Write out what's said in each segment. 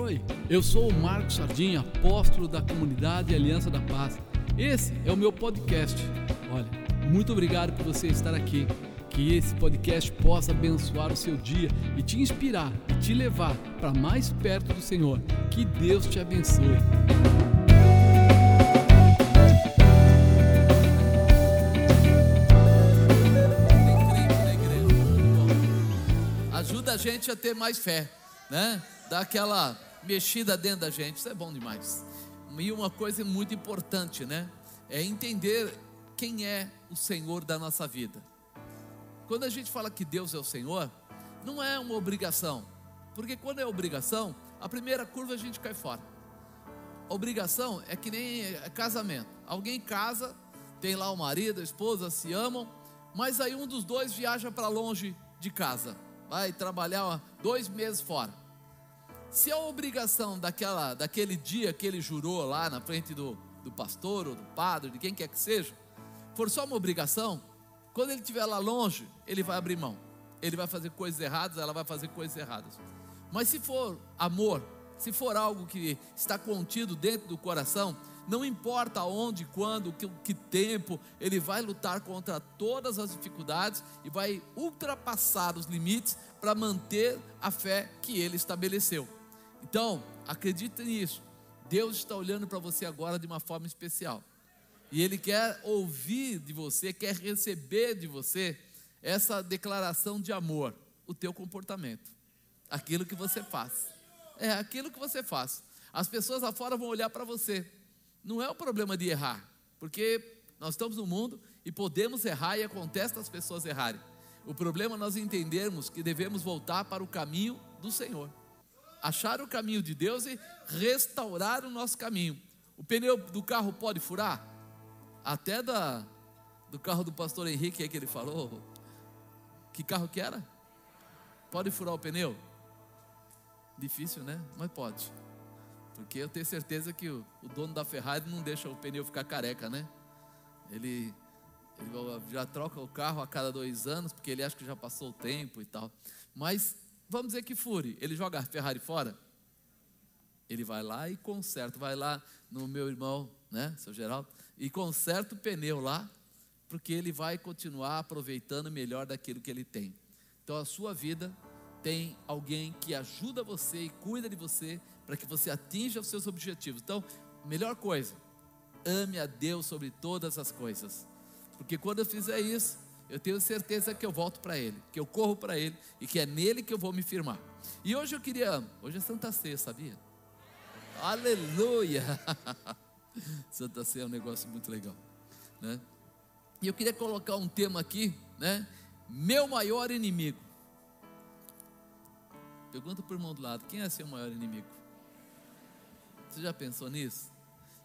Oi, eu sou o Marcos Sardinha, apóstolo da comunidade Aliança da Paz. Esse é o meu podcast. Olha, muito obrigado por você estar aqui. Que esse podcast possa abençoar o seu dia e te inspirar e te levar para mais perto do Senhor. Que Deus te abençoe. Ajuda a gente a ter mais fé, né? Dá aquela mexida dentro da gente, isso é bom demais. E uma coisa muito importante, né? É entender quem é o Senhor da nossa vida. Quando a gente fala que Deus é o Senhor, não é uma obrigação, porque quando é obrigação, a primeira curva a gente cai fora. Obrigação é que nem casamento. Alguém casa, tem lá o marido, a esposa, se amam, mas aí um dos dois viaja para longe de casa, vai trabalhar dois meses fora. Se a obrigação daquela, daquele dia que ele jurou lá na frente do, do pastor ou do padre, de quem quer que seja, for só uma obrigação, quando ele estiver lá longe, ele vai abrir mão. Ele vai fazer coisas erradas, ela vai fazer coisas erradas. Mas se for amor, se for algo que está contido dentro do coração, não importa onde, quando, que, que tempo, ele vai lutar contra todas as dificuldades e vai ultrapassar os limites para manter a fé que ele estabeleceu. Então, acredite nisso. Deus está olhando para você agora de uma forma especial. E Ele quer ouvir de você, quer receber de você essa declaração de amor, o teu comportamento, aquilo que você faz. É aquilo que você faz. As pessoas lá fora vão olhar para você. Não é o problema de errar, porque nós estamos no mundo e podemos errar e acontece das pessoas errarem. O problema é nós entendermos que devemos voltar para o caminho do Senhor achar o caminho de Deus e restaurar o nosso caminho. O pneu do carro pode furar? Até da, do carro do pastor Henrique aí que ele falou. Que carro que era? Pode furar o pneu? Difícil, né? Mas pode. Porque eu tenho certeza que o, o dono da Ferrari não deixa o pneu ficar careca, né? Ele, ele já troca o carro a cada dois anos, porque ele acha que já passou o tempo e tal. Mas vamos dizer que fure, ele joga a Ferrari fora? Ele vai lá e conserta, vai lá no meu irmão, né, seu Geraldo, e conserta o pneu lá, porque ele vai continuar aproveitando melhor daquilo que ele tem. Então a sua vida tem alguém que ajuda você e cuida de você para que você atinja os seus objetivos. Então, melhor coisa, ame a Deus sobre todas as coisas. Porque quando eu fizer isso, eu tenho certeza que eu volto para Ele, que eu corro para Ele e que é nele que eu vou me firmar. E hoje eu queria, hoje é Santa Ceia, sabia? Aleluia! Santa Ceia é um negócio muito legal, né? E eu queria colocar um tema aqui, né? Meu maior inimigo. Pergunta para o irmão do lado: quem é seu maior inimigo? Você já pensou nisso?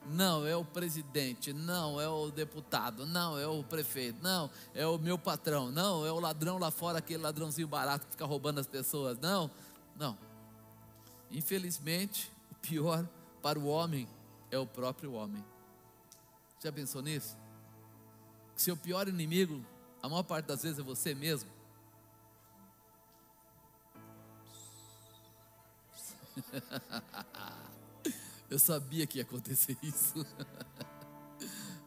Não, é o presidente. Não, é o deputado. Não, é o prefeito. Não, é o meu patrão. Não, é o ladrão lá fora, aquele ladrãozinho barato que fica roubando as pessoas. Não, não. Infelizmente, o pior para o homem é o próprio homem. Já pensou nisso? Que seu pior inimigo, a maior parte das vezes, é você mesmo. Eu sabia que ia acontecer isso.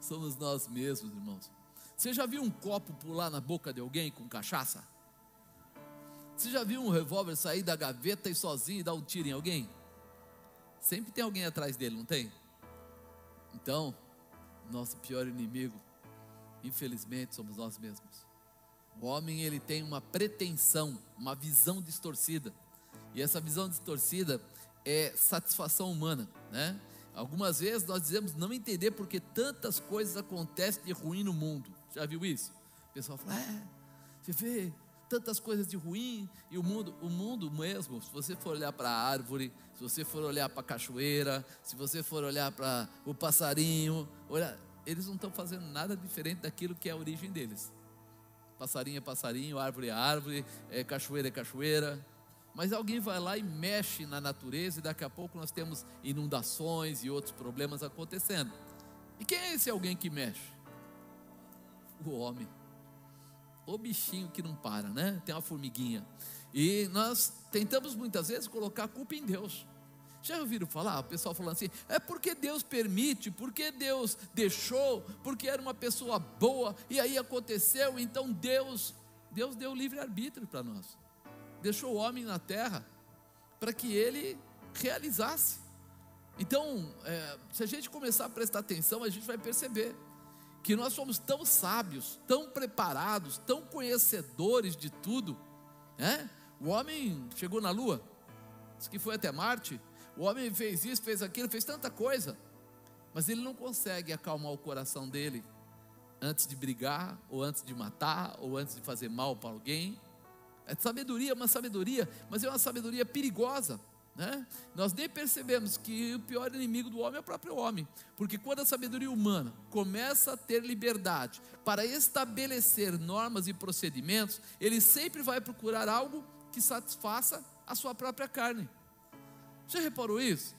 Somos nós mesmos, irmãos. Você já viu um copo pular na boca de alguém com cachaça? Você já viu um revólver sair da gaveta e sozinho dar um tiro em alguém? Sempre tem alguém atrás dele, não tem? Então, nosso pior inimigo, infelizmente, somos nós mesmos. O homem ele tem uma pretensão, uma visão distorcida. E essa visão distorcida é satisfação humana, né? Algumas vezes nós dizemos não entender porque tantas coisas acontecem de ruim no mundo. Já viu isso? O pessoal fala, é, você vê tantas coisas de ruim e o mundo, o mundo mesmo, se você for olhar para a árvore, se você for olhar para a cachoeira, se você for olhar para o passarinho, olha, eles não estão fazendo nada diferente daquilo que é a origem deles. Passarinho é passarinho, árvore é árvore, é cachoeira é cachoeira. Mas alguém vai lá e mexe na natureza e daqui a pouco nós temos inundações e outros problemas acontecendo. E quem é esse alguém que mexe? O homem. O bichinho que não para, né? Tem uma formiguinha. E nós tentamos muitas vezes colocar a culpa em Deus. Já ouviram falar? O pessoal falando assim: é porque Deus permite, porque Deus deixou, porque era uma pessoa boa e aí aconteceu, então Deus, Deus deu livre arbítrio para nós. Deixou o homem na terra para que ele realizasse. Então, é, se a gente começar a prestar atenção, a gente vai perceber que nós somos tão sábios, tão preparados, tão conhecedores de tudo. Né? O homem chegou na Lua, disse que foi até Marte, o homem fez isso, fez aquilo, fez tanta coisa, mas ele não consegue acalmar o coração dele antes de brigar, ou antes de matar, ou antes de fazer mal para alguém. É sabedoria, uma sabedoria, mas é uma sabedoria perigosa. Né? Nós nem percebemos que o pior inimigo do homem é o próprio homem, porque quando a sabedoria humana começa a ter liberdade para estabelecer normas e procedimentos, ele sempre vai procurar algo que satisfaça a sua própria carne. Já reparou isso?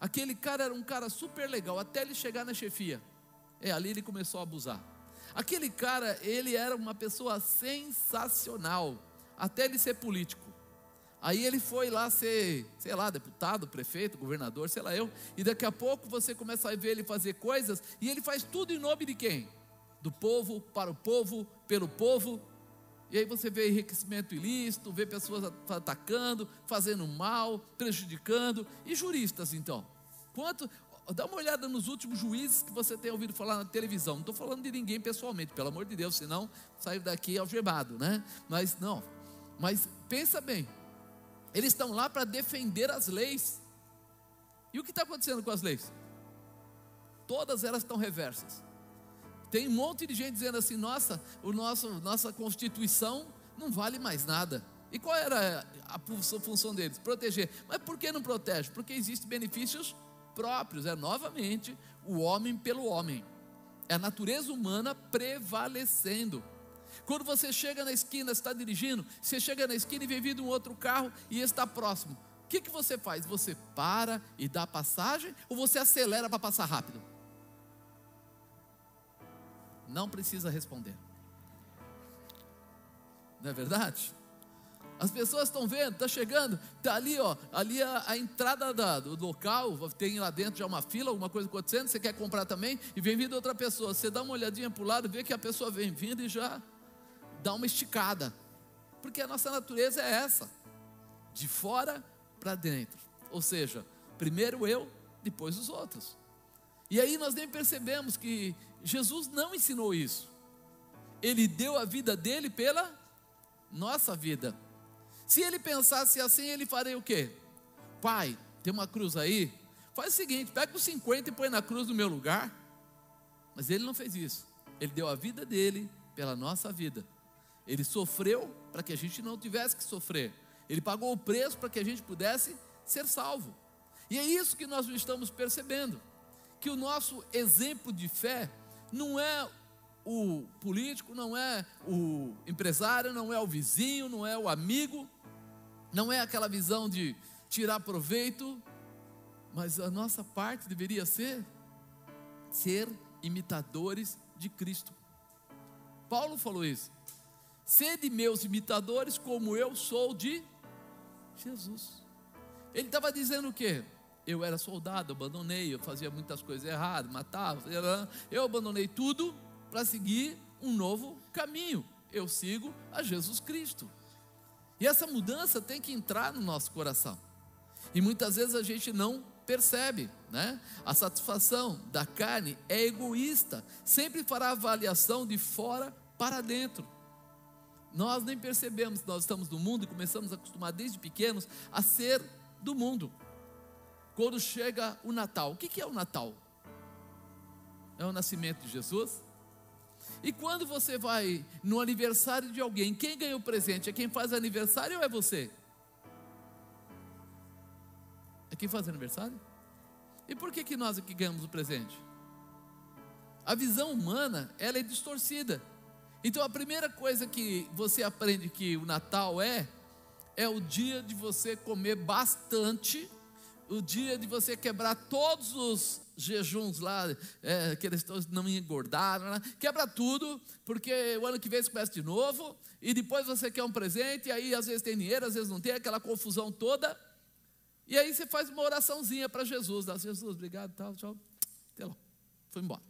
Aquele cara era um cara super legal, até ele chegar na chefia. É, ali ele começou a abusar. Aquele cara, ele era uma pessoa sensacional, até ele ser político. Aí ele foi lá ser, sei lá, deputado, prefeito, governador, sei lá eu. E daqui a pouco você começa a ver ele fazer coisas, e ele faz tudo em nome de quem? Do povo, para o povo, pelo povo. E aí você vê enriquecimento ilícito, vê pessoas atacando, fazendo mal, prejudicando. E juristas, então? Quanto. Dá uma olhada nos últimos juízes que você tem ouvido falar na televisão. Não estou falando de ninguém pessoalmente, pelo amor de Deus, senão saio daqui algemado, né? Mas não. Mas pensa bem. Eles estão lá para defender as leis. E o que está acontecendo com as leis? Todas elas estão reversas. Tem um monte de gente dizendo assim: nossa, o nosso, nossa Constituição não vale mais nada. E qual era a função deles? Proteger. Mas por que não protege? Porque existem benefícios próprios. É novamente o homem pelo homem. É a natureza humana prevalecendo. Quando você chega na esquina, está dirigindo, você chega na esquina e vem vindo um outro carro e está próximo. O que, que você faz? Você para e dá passagem ou você acelera para passar rápido? Não precisa responder. Não é verdade? As pessoas estão vendo, está chegando, está ali, ó, ali a, a entrada da, do local, tem lá dentro já uma fila, alguma coisa acontecendo, você quer comprar também, e vem vindo outra pessoa. Você dá uma olhadinha para o lado, vê que a pessoa vem vindo e já dá uma esticada. Porque a nossa natureza é essa, de fora para dentro. Ou seja, primeiro eu, depois os outros. E aí nós nem percebemos que Jesus não ensinou isso. Ele deu a vida dele pela nossa vida. Se ele pensasse assim, ele faria o quê? Pai, tem uma cruz aí? Faz o seguinte, pega os 50 e põe na cruz no meu lugar. Mas ele não fez isso. Ele deu a vida dele pela nossa vida. Ele sofreu para que a gente não tivesse que sofrer. Ele pagou o preço para que a gente pudesse ser salvo. E é isso que nós estamos percebendo que o nosso exemplo de fé não é o político, não é o empresário, não é o vizinho, não é o amigo, não é aquela visão de tirar proveito, mas a nossa parte deveria ser ser imitadores de Cristo. Paulo falou isso. Sede meus imitadores, como eu sou de Jesus. Ele estava dizendo o quê? Eu era soldado, abandonei, eu fazia muitas coisas erradas, matava, eu abandonei tudo para seguir um novo caminho. Eu sigo a Jesus Cristo. E essa mudança tem que entrar no nosso coração. E muitas vezes a gente não percebe, né? A satisfação da carne é egoísta, sempre fará avaliação de fora para dentro. Nós nem percebemos que nós estamos no mundo e começamos a acostumar desde pequenos a ser do mundo quando chega o Natal. O que é o Natal? É o nascimento de Jesus? E quando você vai no aniversário de alguém, quem ganha o presente? É quem faz aniversário ou é você? É quem faz aniversário? E por que, que nós aqui ganhamos o presente? A visão humana, ela é distorcida. Então a primeira coisa que você aprende que o Natal é, é o dia de você comer bastante o dia de você quebrar todos os jejuns lá, é, que eles não engordaram, né? quebra tudo, porque o ano que vem você começa de novo, e depois você quer um presente, e aí às vezes tem dinheiro, às vezes não tem, aquela confusão toda. E aí você faz uma oraçãozinha para Jesus, dá Jesus, obrigado, tal, tchau, até lá, foi embora.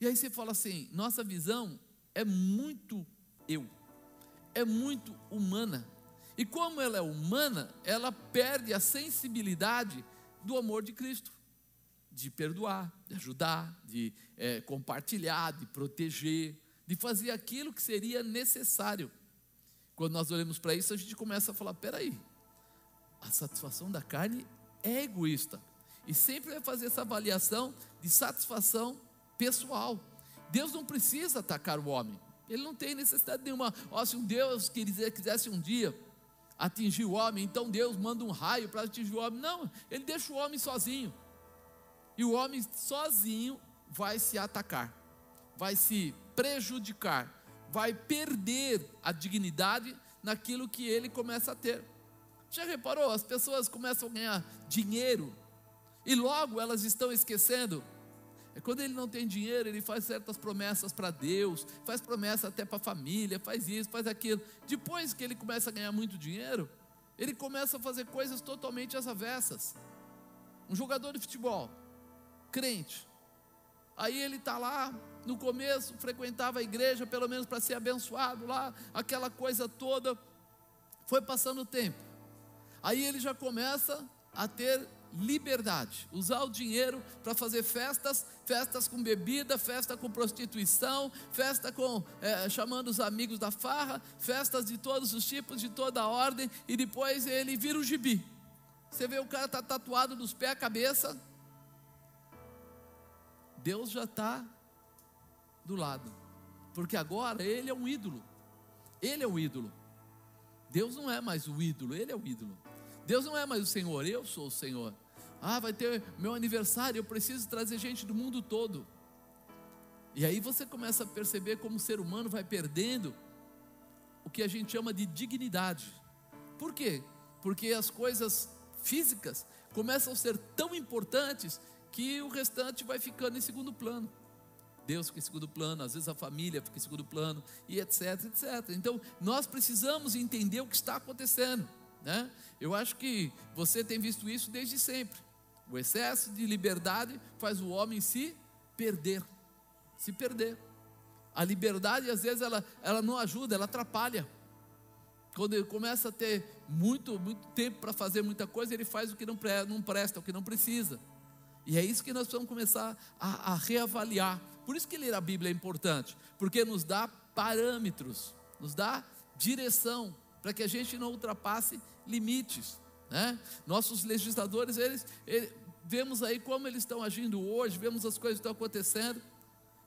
E aí você fala assim: nossa visão é muito eu, é muito humana. E como ela é humana, ela perde a sensibilidade do amor de Cristo, de perdoar, de ajudar, de é, compartilhar, de proteger, de fazer aquilo que seria necessário. Quando nós olhamos para isso, a gente começa a falar: peraí, a satisfação da carne é egoísta. E sempre vai fazer essa avaliação de satisfação pessoal. Deus não precisa atacar o homem. Ele não tem necessidade nenhuma. Ó, se um Deus quisesse um dia atingir o homem, então Deus manda um raio para atingir o homem. Não, ele deixa o homem sozinho. E o homem sozinho vai se atacar, vai se prejudicar, vai perder a dignidade naquilo que ele começa a ter. Já reparou? As pessoas começam a ganhar dinheiro e logo elas estão esquecendo. É quando ele não tem dinheiro, ele faz certas promessas para Deus, faz promessa até para a família, faz isso, faz aquilo. Depois que ele começa a ganhar muito dinheiro, ele começa a fazer coisas totalmente às avessas. Um jogador de futebol, crente. Aí ele está lá, no começo, frequentava a igreja, pelo menos para ser abençoado lá, aquela coisa toda. Foi passando o tempo. Aí ele já começa a ter liberdade, usar o dinheiro para fazer festas, festas com bebida, festa com prostituição, festa com é, chamando os amigos da farra, festas de todos os tipos, de toda a ordem, e depois ele vira o gibi. Você vê o cara tá tatuado dos pés à cabeça. Deus já está do lado, porque agora ele é um ídolo. Ele é o ídolo. Deus não é mais o ídolo, ele é o ídolo. Deus não é mais o Senhor, eu sou o Senhor. Ah, vai ter meu aniversário, eu preciso trazer gente do mundo todo. E aí você começa a perceber como o ser humano vai perdendo o que a gente chama de dignidade. Por quê? Porque as coisas físicas começam a ser tão importantes que o restante vai ficando em segundo plano. Deus fica em segundo plano, às vezes a família fica em segundo plano, e etc, etc. Então, nós precisamos entender o que está acontecendo. Né? Eu acho que você tem visto isso desde sempre. O excesso de liberdade faz o homem se perder, se perder. A liberdade, às vezes, ela, ela não ajuda, ela atrapalha. Quando ele começa a ter muito, muito tempo para fazer muita coisa, ele faz o que não, não presta, o que não precisa. E é isso que nós precisamos começar a, a reavaliar. Por isso que ler a Bíblia é importante, porque nos dá parâmetros, nos dá direção, para que a gente não ultrapasse limites. Né? Nossos legisladores, eles, eles, vemos aí como eles estão agindo hoje, vemos as coisas que estão acontecendo,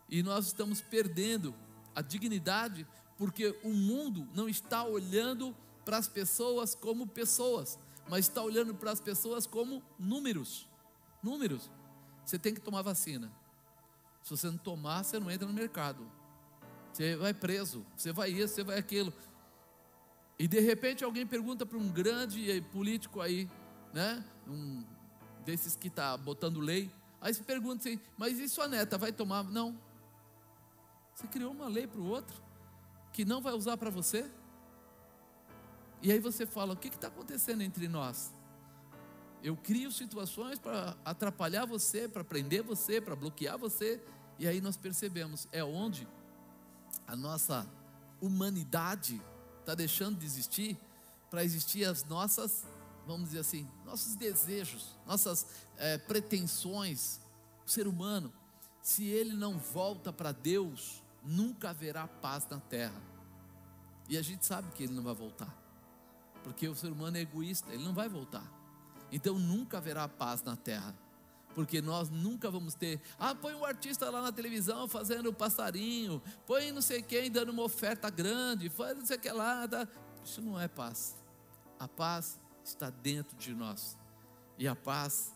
e nós estamos perdendo a dignidade, porque o mundo não está olhando para as pessoas como pessoas, mas está olhando para as pessoas como números. Números. Você tem que tomar vacina. Se você não tomar, você não entra no mercado. Você vai preso, você vai isso, você vai aquilo. E de repente alguém pergunta para um grande político aí, né? Um desses que está botando lei. Aí você pergunta assim, mas e sua neta vai tomar? Não. Você criou uma lei para o outro que não vai usar para você? E aí você fala: o que está acontecendo entre nós? Eu crio situações para atrapalhar você, para prender você, para bloquear você, e aí nós percebemos: é onde a nossa humanidade está deixando de existir para existir as nossas, vamos dizer assim, nossos desejos, nossas é, pretensões. O ser humano, se ele não volta para Deus, nunca haverá paz na terra. E a gente sabe que ele não vai voltar, porque o ser humano é egoísta, ele não vai voltar. Então nunca haverá paz na terra porque nós nunca vamos ter. Ah, põe um artista lá na televisão fazendo passarinho, põe não sei quem dando uma oferta grande, faz não sei o que lá. Tá. Isso não é paz. A paz está dentro de nós, e a paz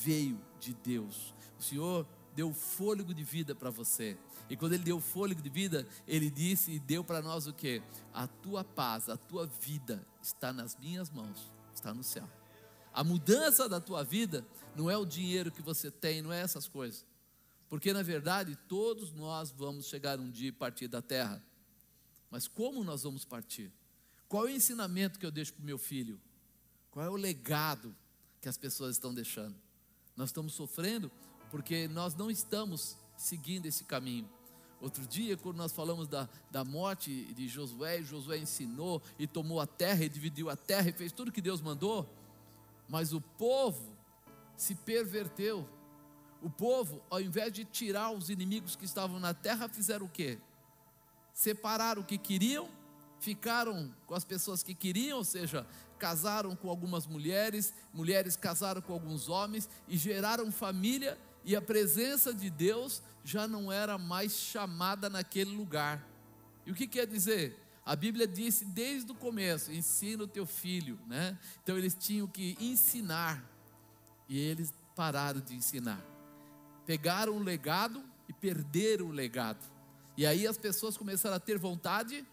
veio de Deus. O Senhor deu fôlego de vida para você. E quando ele deu fôlego de vida, ele disse e deu para nós o que? A tua paz, a tua vida está nas minhas mãos, está no céu. A mudança da tua vida não é o dinheiro que você tem, não é essas coisas. Porque na verdade todos nós vamos chegar um dia e partir da terra. Mas como nós vamos partir? Qual é o ensinamento que eu deixo para o meu filho? Qual é o legado que as pessoas estão deixando. Nós estamos sofrendo porque nós não estamos seguindo esse caminho. Outro dia, quando nós falamos da, da morte de Josué, Josué ensinou e tomou a terra e dividiu a terra e fez tudo que Deus mandou, mas o povo se perverteu. O povo, ao invés de tirar os inimigos que estavam na terra, fizeram o quê? Separaram o que queriam, ficaram com as pessoas que queriam, ou seja, casaram com algumas mulheres, mulheres casaram com alguns homens e geraram família e a presença de Deus já não era mais chamada naquele lugar. E o que quer dizer? A Bíblia disse desde o começo: ensina o teu filho, né? Então eles tinham que ensinar e eles pararam de ensinar. Pegaram o legado e perderam o legado. E aí as pessoas começaram a ter vontade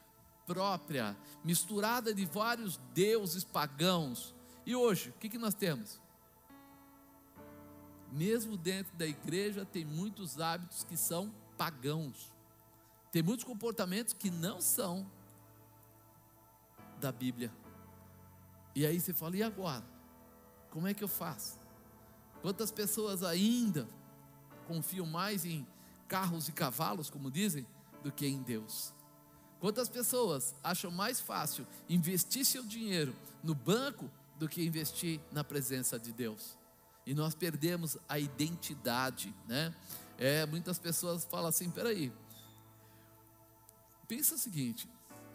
própria, misturada de vários deuses pagãos. E hoje, o que, que nós temos? mesmo dentro da igreja, tem muitos hábitos que são pagãos. Tem muitos comportamentos que não são da Bíblia. E aí você fala: e agora? Como é que eu faço? Quantas pessoas ainda confiam mais em carros e cavalos, como dizem, do que em Deus? Quantas pessoas acham mais fácil investir seu dinheiro no banco do que investir na presença de Deus? e nós perdemos a identidade, né? É, muitas pessoas falam assim, peraí, pensa o seguinte,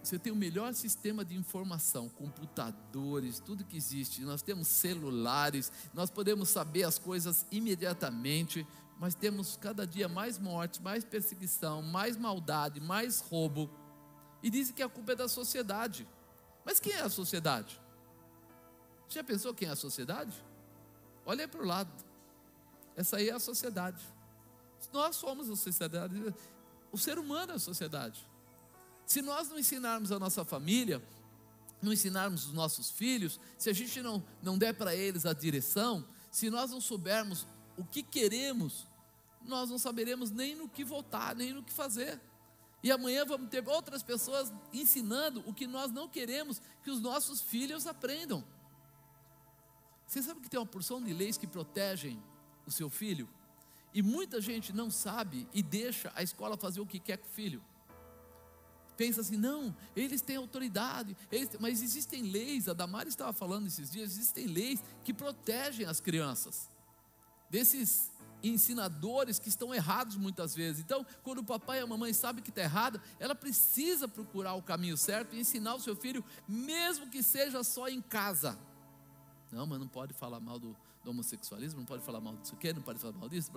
você tem o melhor sistema de informação, computadores, tudo que existe, nós temos celulares, nós podemos saber as coisas imediatamente, mas temos cada dia mais morte, mais perseguição, mais maldade, mais roubo, e dizem que a culpa é da sociedade. Mas quem é a sociedade? Já pensou quem é a sociedade? Olha para o lado. Essa aí é a sociedade. Nós somos a sociedade. O ser humano é a sociedade. Se nós não ensinarmos a nossa família, não ensinarmos os nossos filhos, se a gente não, não der para eles a direção, se nós não soubermos o que queremos, nós não saberemos nem no que votar, nem no que fazer. E amanhã vamos ter outras pessoas ensinando o que nós não queremos que os nossos filhos aprendam. Você sabe que tem uma porção de leis que protegem o seu filho? E muita gente não sabe e deixa a escola fazer o que quer com o filho. Pensa assim, não, eles têm autoridade, eles têm, mas existem leis, a Damara estava falando esses dias, existem leis que protegem as crianças desses ensinadores que estão errados muitas vezes. Então, quando o papai e a mamãe sabem que está errado, ela precisa procurar o caminho certo e ensinar o seu filho, mesmo que seja só em casa. Não, mas não pode falar mal do, do homossexualismo, não pode falar mal disso aqui, não pode falar mal disso.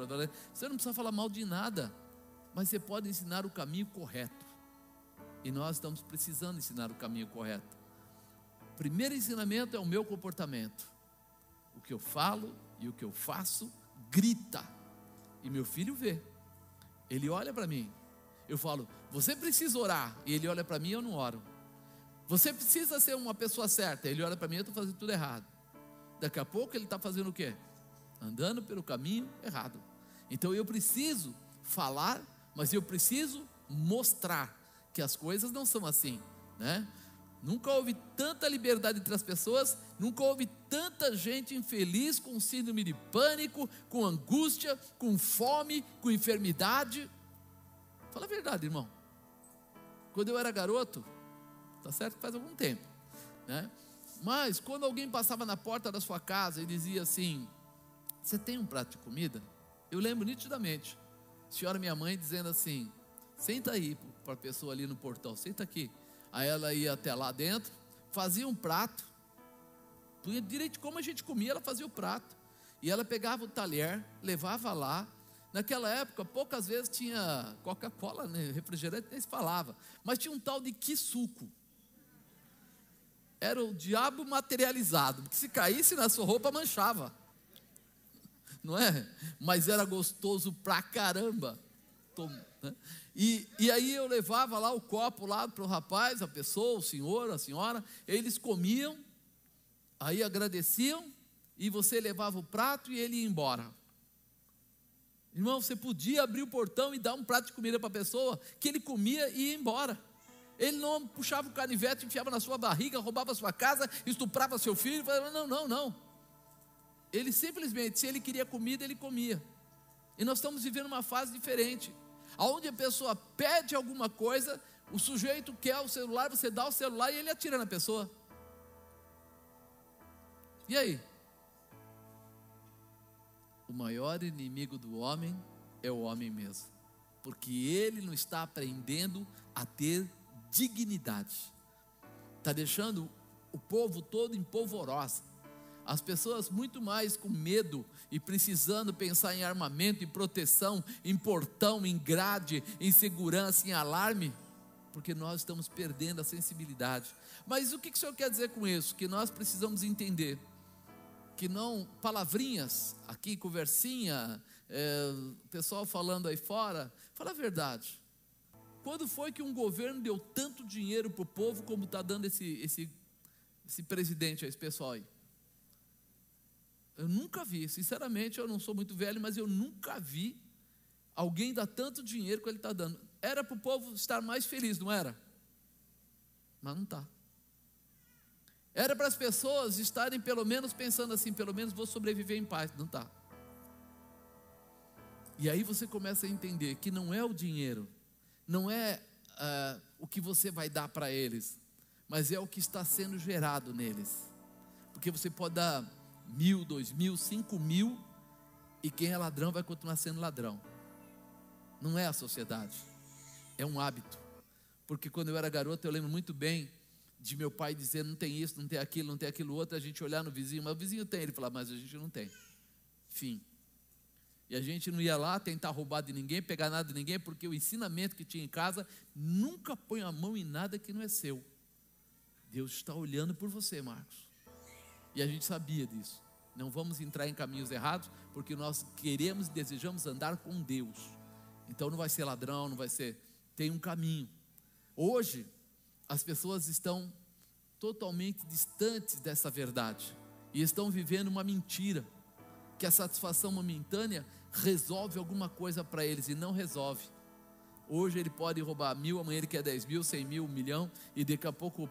Você não precisa falar mal de nada, mas você pode ensinar o caminho correto. E nós estamos precisando ensinar o caminho correto. Primeiro ensinamento é o meu comportamento. O que eu falo e o que eu faço grita. E meu filho vê. Ele olha para mim. Eu falo, você precisa orar. E ele olha para mim e eu não oro. Você precisa ser uma pessoa certa. Ele olha para mim e eu estou fazendo tudo errado. Daqui a pouco ele está fazendo o quê? Andando pelo caminho errado. Então eu preciso falar, mas eu preciso mostrar que as coisas não são assim, né? Nunca houve tanta liberdade entre as pessoas, nunca houve tanta gente infeliz com síndrome de pânico, com angústia, com fome, com enfermidade. Fala a verdade, irmão. Quando eu era garoto, tá certo faz algum tempo, né? Mas quando alguém passava na porta da sua casa e dizia assim: Você tem um prato de comida? Eu lembro nitidamente. Senhora, minha mãe, dizendo assim: Senta aí para a pessoa ali no portão, senta aqui. Aí ela ia até lá dentro, fazia um prato, direito como a gente comia, ela fazia o prato. E ela pegava o talher, levava lá. Naquela época, poucas vezes tinha Coca-Cola, né? refrigerante nem se falava, mas tinha um tal de que suco era o diabo materializado, porque se caísse na sua roupa manchava. Não é? Mas era gostoso pra caramba. Né? E, e aí eu levava lá o copo lá para o rapaz, a pessoa, o senhor, a senhora, eles comiam, aí agradeciam, e você levava o prato e ele ia embora. Irmão, você podia abrir o portão e dar um prato de comida para a pessoa, que ele comia e ia embora. Ele não puxava o canivete, enfiava na sua barriga, roubava a sua casa, estuprava seu filho. Falava, não, não, não. Ele simplesmente, se ele queria comida, ele comia. E nós estamos vivendo uma fase diferente, aonde a pessoa pede alguma coisa, o sujeito quer o celular, você dá o celular e ele atira na pessoa. E aí? O maior inimigo do homem é o homem mesmo, porque ele não está aprendendo a ter dignidade, está deixando o povo todo em polvorosa. As pessoas muito mais com medo e precisando pensar em armamento, em proteção, em portão, em grade, em segurança, em alarme, porque nós estamos perdendo a sensibilidade. Mas o que o senhor quer dizer com isso? Que nós precisamos entender que não palavrinhas aqui, conversinha, é, pessoal falando aí fora, fala a verdade. Quando foi que um governo deu tanto dinheiro para o povo como está dando esse, esse, esse presidente, esse pessoal aí? Eu nunca vi, sinceramente, eu não sou muito velho, mas eu nunca vi alguém dar tanto dinheiro que ele está dando. Era para o povo estar mais feliz, não era? Mas não está. Era para as pessoas estarem pelo menos pensando assim, pelo menos vou sobreviver em paz. Não está. E aí você começa a entender que não é o dinheiro, não é uh, o que você vai dar para eles, mas é o que está sendo gerado neles. Porque você pode dar mil, dois mil, cinco mil, e quem é ladrão vai continuar sendo ladrão. Não é a sociedade, é um hábito. Porque quando eu era garoto, eu lembro muito bem de meu pai dizer: não tem isso, não tem aquilo, não tem aquilo outro. A gente olhar no vizinho, mas o vizinho tem. Ele falava, mas a gente não tem. Fim. E a gente não ia lá tentar roubar de ninguém, pegar nada de ninguém, porque o ensinamento que tinha em casa nunca põe a mão em nada que não é seu. Deus está olhando por você, Marcos. E a gente sabia disso. Não vamos entrar em caminhos errados, porque nós queremos e desejamos andar com Deus. Então não vai ser ladrão, não vai ser. Tem um caminho. Hoje, as pessoas estão totalmente distantes dessa verdade e estão vivendo uma mentira, que a satisfação momentânea resolve alguma coisa para eles e não resolve. Hoje ele pode roubar mil, amanhã ele quer dez mil, cem mil, um milhão, e daqui a pouco,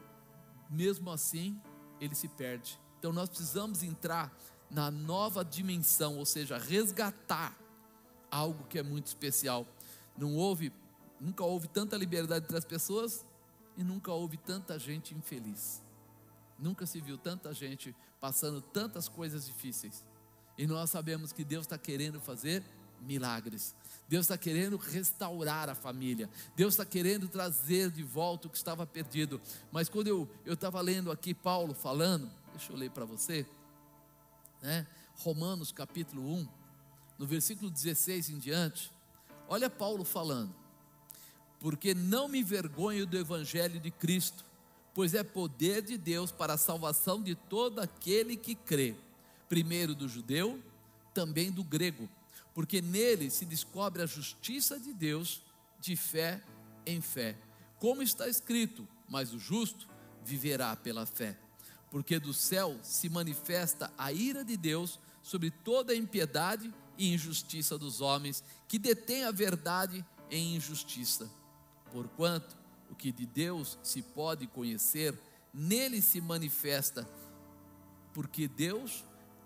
mesmo assim, ele se perde. Então nós precisamos entrar na nova dimensão, ou seja, resgatar algo que é muito especial. Não houve, nunca houve tanta liberdade entre as pessoas e nunca houve tanta gente infeliz. Nunca se viu tanta gente passando tantas coisas difíceis. E nós sabemos que Deus está querendo fazer milagres. Deus está querendo restaurar a família. Deus está querendo trazer de volta o que estava perdido. Mas quando eu estava lendo aqui Paulo falando, Deixa eu ler para você. Né? Romanos capítulo 1, no versículo 16 em diante. Olha Paulo falando. Porque não me envergonho do evangelho de Cristo, pois é poder de Deus para a salvação de todo aquele que crê, primeiro do judeu, também do grego, porque nele se descobre a justiça de Deus de fé em fé. Como está escrito: mas o justo viverá pela fé porque do céu se manifesta a ira de Deus sobre toda a impiedade e injustiça dos homens, que detêm a verdade em injustiça. Porquanto o que de Deus se pode conhecer, nele se manifesta, porque Deus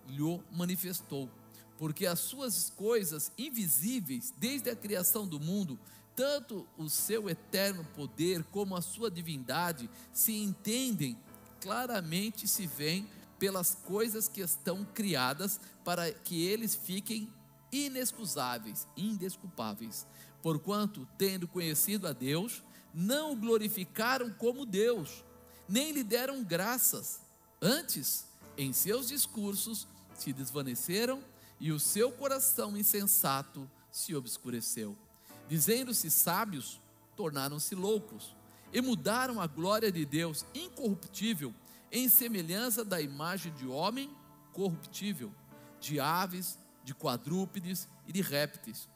lhe manifestou. Porque as suas coisas invisíveis, desde a criação do mundo, tanto o seu eterno poder como a sua divindade, se entendem claramente se vêem pelas coisas que estão criadas para que eles fiquem inexcusáveis, indesculpáveis. Porquanto, tendo conhecido a Deus, não o glorificaram como Deus, nem lhe deram graças. Antes, em seus discursos, se desvaneceram e o seu coração insensato se obscureceu. Dizendo-se sábios, tornaram-se loucos e mudaram a glória de Deus incorruptível em semelhança da imagem de homem corruptível, de aves, de quadrúpedes e de répteis.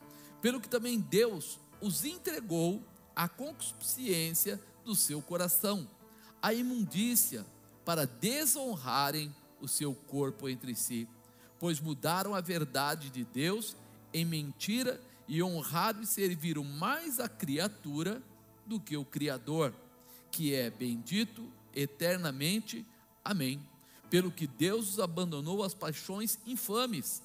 Pelo que também Deus os entregou à concupiscência do seu coração, à imundícia, para desonrarem o seu corpo entre si, pois mudaram a verdade de Deus em mentira e honraram e serviram mais a criatura do que o Criador, que é bendito eternamente. Amém. pelo que Deus os abandonou às paixões infames,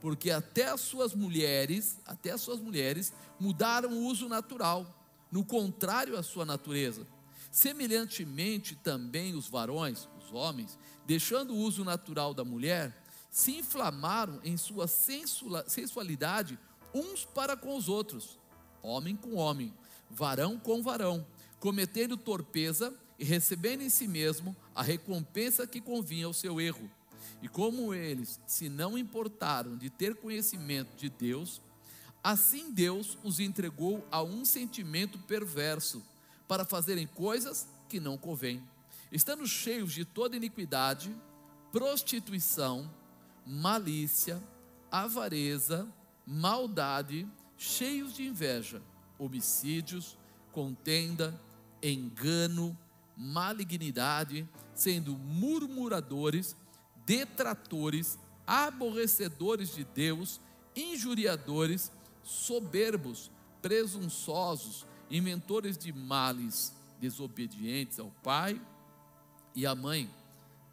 porque até as suas mulheres, até as suas mulheres mudaram o uso natural, no contrário à sua natureza. Semelhantemente também os varões, os homens, deixando o uso natural da mulher, se inflamaram em sua sensualidade uns para com os outros, homem com homem, varão com varão, cometendo torpeza e recebendo em si mesmo a recompensa que convinha ao seu erro. E como eles se não importaram de ter conhecimento de Deus, assim Deus os entregou a um sentimento perverso para fazerem coisas que não convêm, estando cheios de toda iniquidade, prostituição, malícia, avareza, maldade, cheios de inveja, homicídios, contenda, engano, malignidade, sendo murmuradores, detratores, aborrecedores de Deus, injuriadores, soberbos, presunçosos, inventores de males, desobedientes ao pai e à mãe,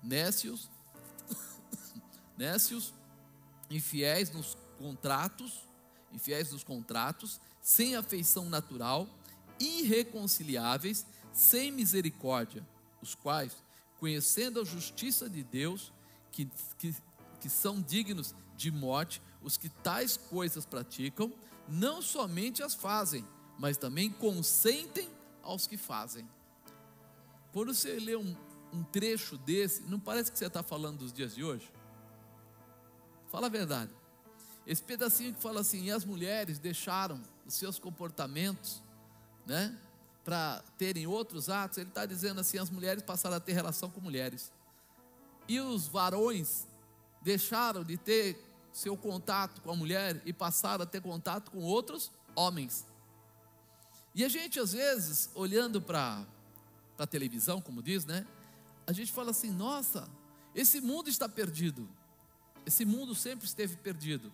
nécios, nécios, infiéis nos contratos, infiéis nos contratos, sem afeição natural, irreconciliáveis, sem misericórdia, os quais, conhecendo a justiça de Deus, que, que, que são dignos de morte, os que tais coisas praticam, não somente as fazem, mas também consentem aos que fazem. Quando você lê um, um trecho desse, não parece que você está falando dos dias de hoje? Fala a verdade. Esse pedacinho que fala assim, e as mulheres deixaram os seus comportamentos, né, para terem outros atos, ele está dizendo assim: as mulheres passaram a ter relação com mulheres, e os varões deixaram de ter seu contato com a mulher e passaram a ter contato com outros homens. E a gente, às vezes, olhando para a televisão, como diz, né? A gente fala assim: nossa, esse mundo está perdido. Esse mundo sempre esteve perdido.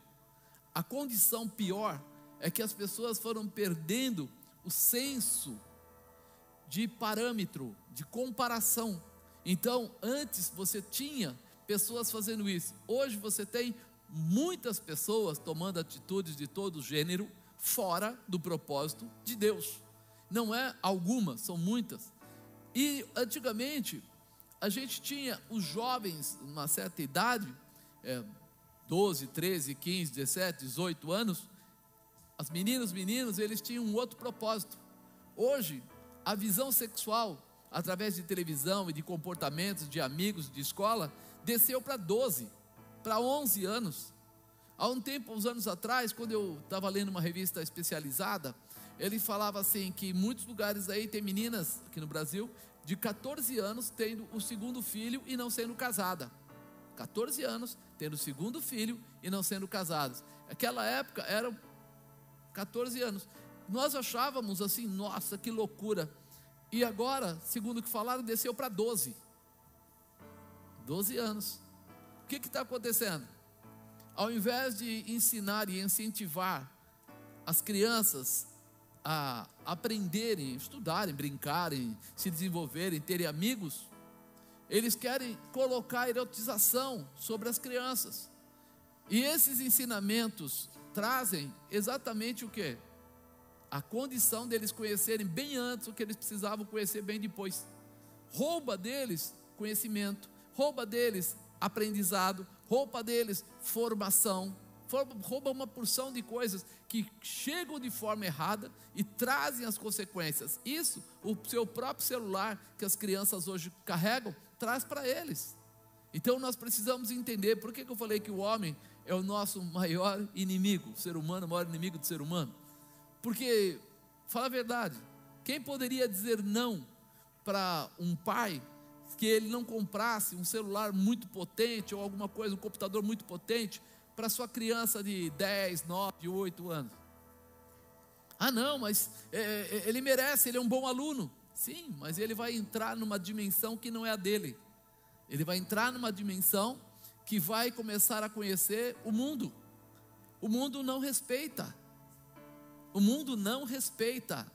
A condição pior é que as pessoas foram perdendo o senso de parâmetro, de comparação. Então, antes você tinha pessoas fazendo isso. Hoje você tem muitas pessoas tomando atitudes de todo gênero fora do propósito de Deus. Não é algumas, são muitas. E antigamente a gente tinha os jovens, uma certa idade, é, 12, 13, 15, 17, 18 anos, as meninas, os meninos, eles tinham um outro propósito. Hoje, a visão sexual, através de televisão e de comportamentos de amigos de escola, desceu para 12, para 11 anos. Há um tempo, uns anos atrás, quando eu estava lendo uma revista especializada, ele falava assim que em muitos lugares aí tem meninas aqui no Brasil de 14 anos tendo o segundo filho e não sendo casada. 14 anos tendo o segundo filho e não sendo casadas. Aquela época eram 14 anos. Nós achávamos assim, nossa, que loucura. E agora, segundo o que falaram, desceu para 12. 12 anos. O que está acontecendo? Ao invés de ensinar e incentivar as crianças a aprenderem, estudarem, brincarem, se desenvolverem, terem amigos, eles querem colocar erotização sobre as crianças. E esses ensinamentos trazem exatamente o que? A condição deles conhecerem bem antes o que eles precisavam conhecer bem depois. Rouba deles conhecimento, rouba deles aprendizado, rouba deles formação, rouba uma porção de coisas que chegam de forma errada e trazem as consequências. Isso, o seu próprio celular que as crianças hoje carregam, traz para eles. Então nós precisamos entender por que, que eu falei que o homem é o nosso maior inimigo, o ser humano, o maior inimigo do ser humano. Porque, fala a verdade, quem poderia dizer não para um pai que ele não comprasse um celular muito potente ou alguma coisa, um computador muito potente para sua criança de 10, 9, 8 anos? Ah, não, mas é, é, ele merece, ele é um bom aluno. Sim, mas ele vai entrar numa dimensão que não é a dele. Ele vai entrar numa dimensão que vai começar a conhecer o mundo. O mundo não respeita. O mundo não respeita.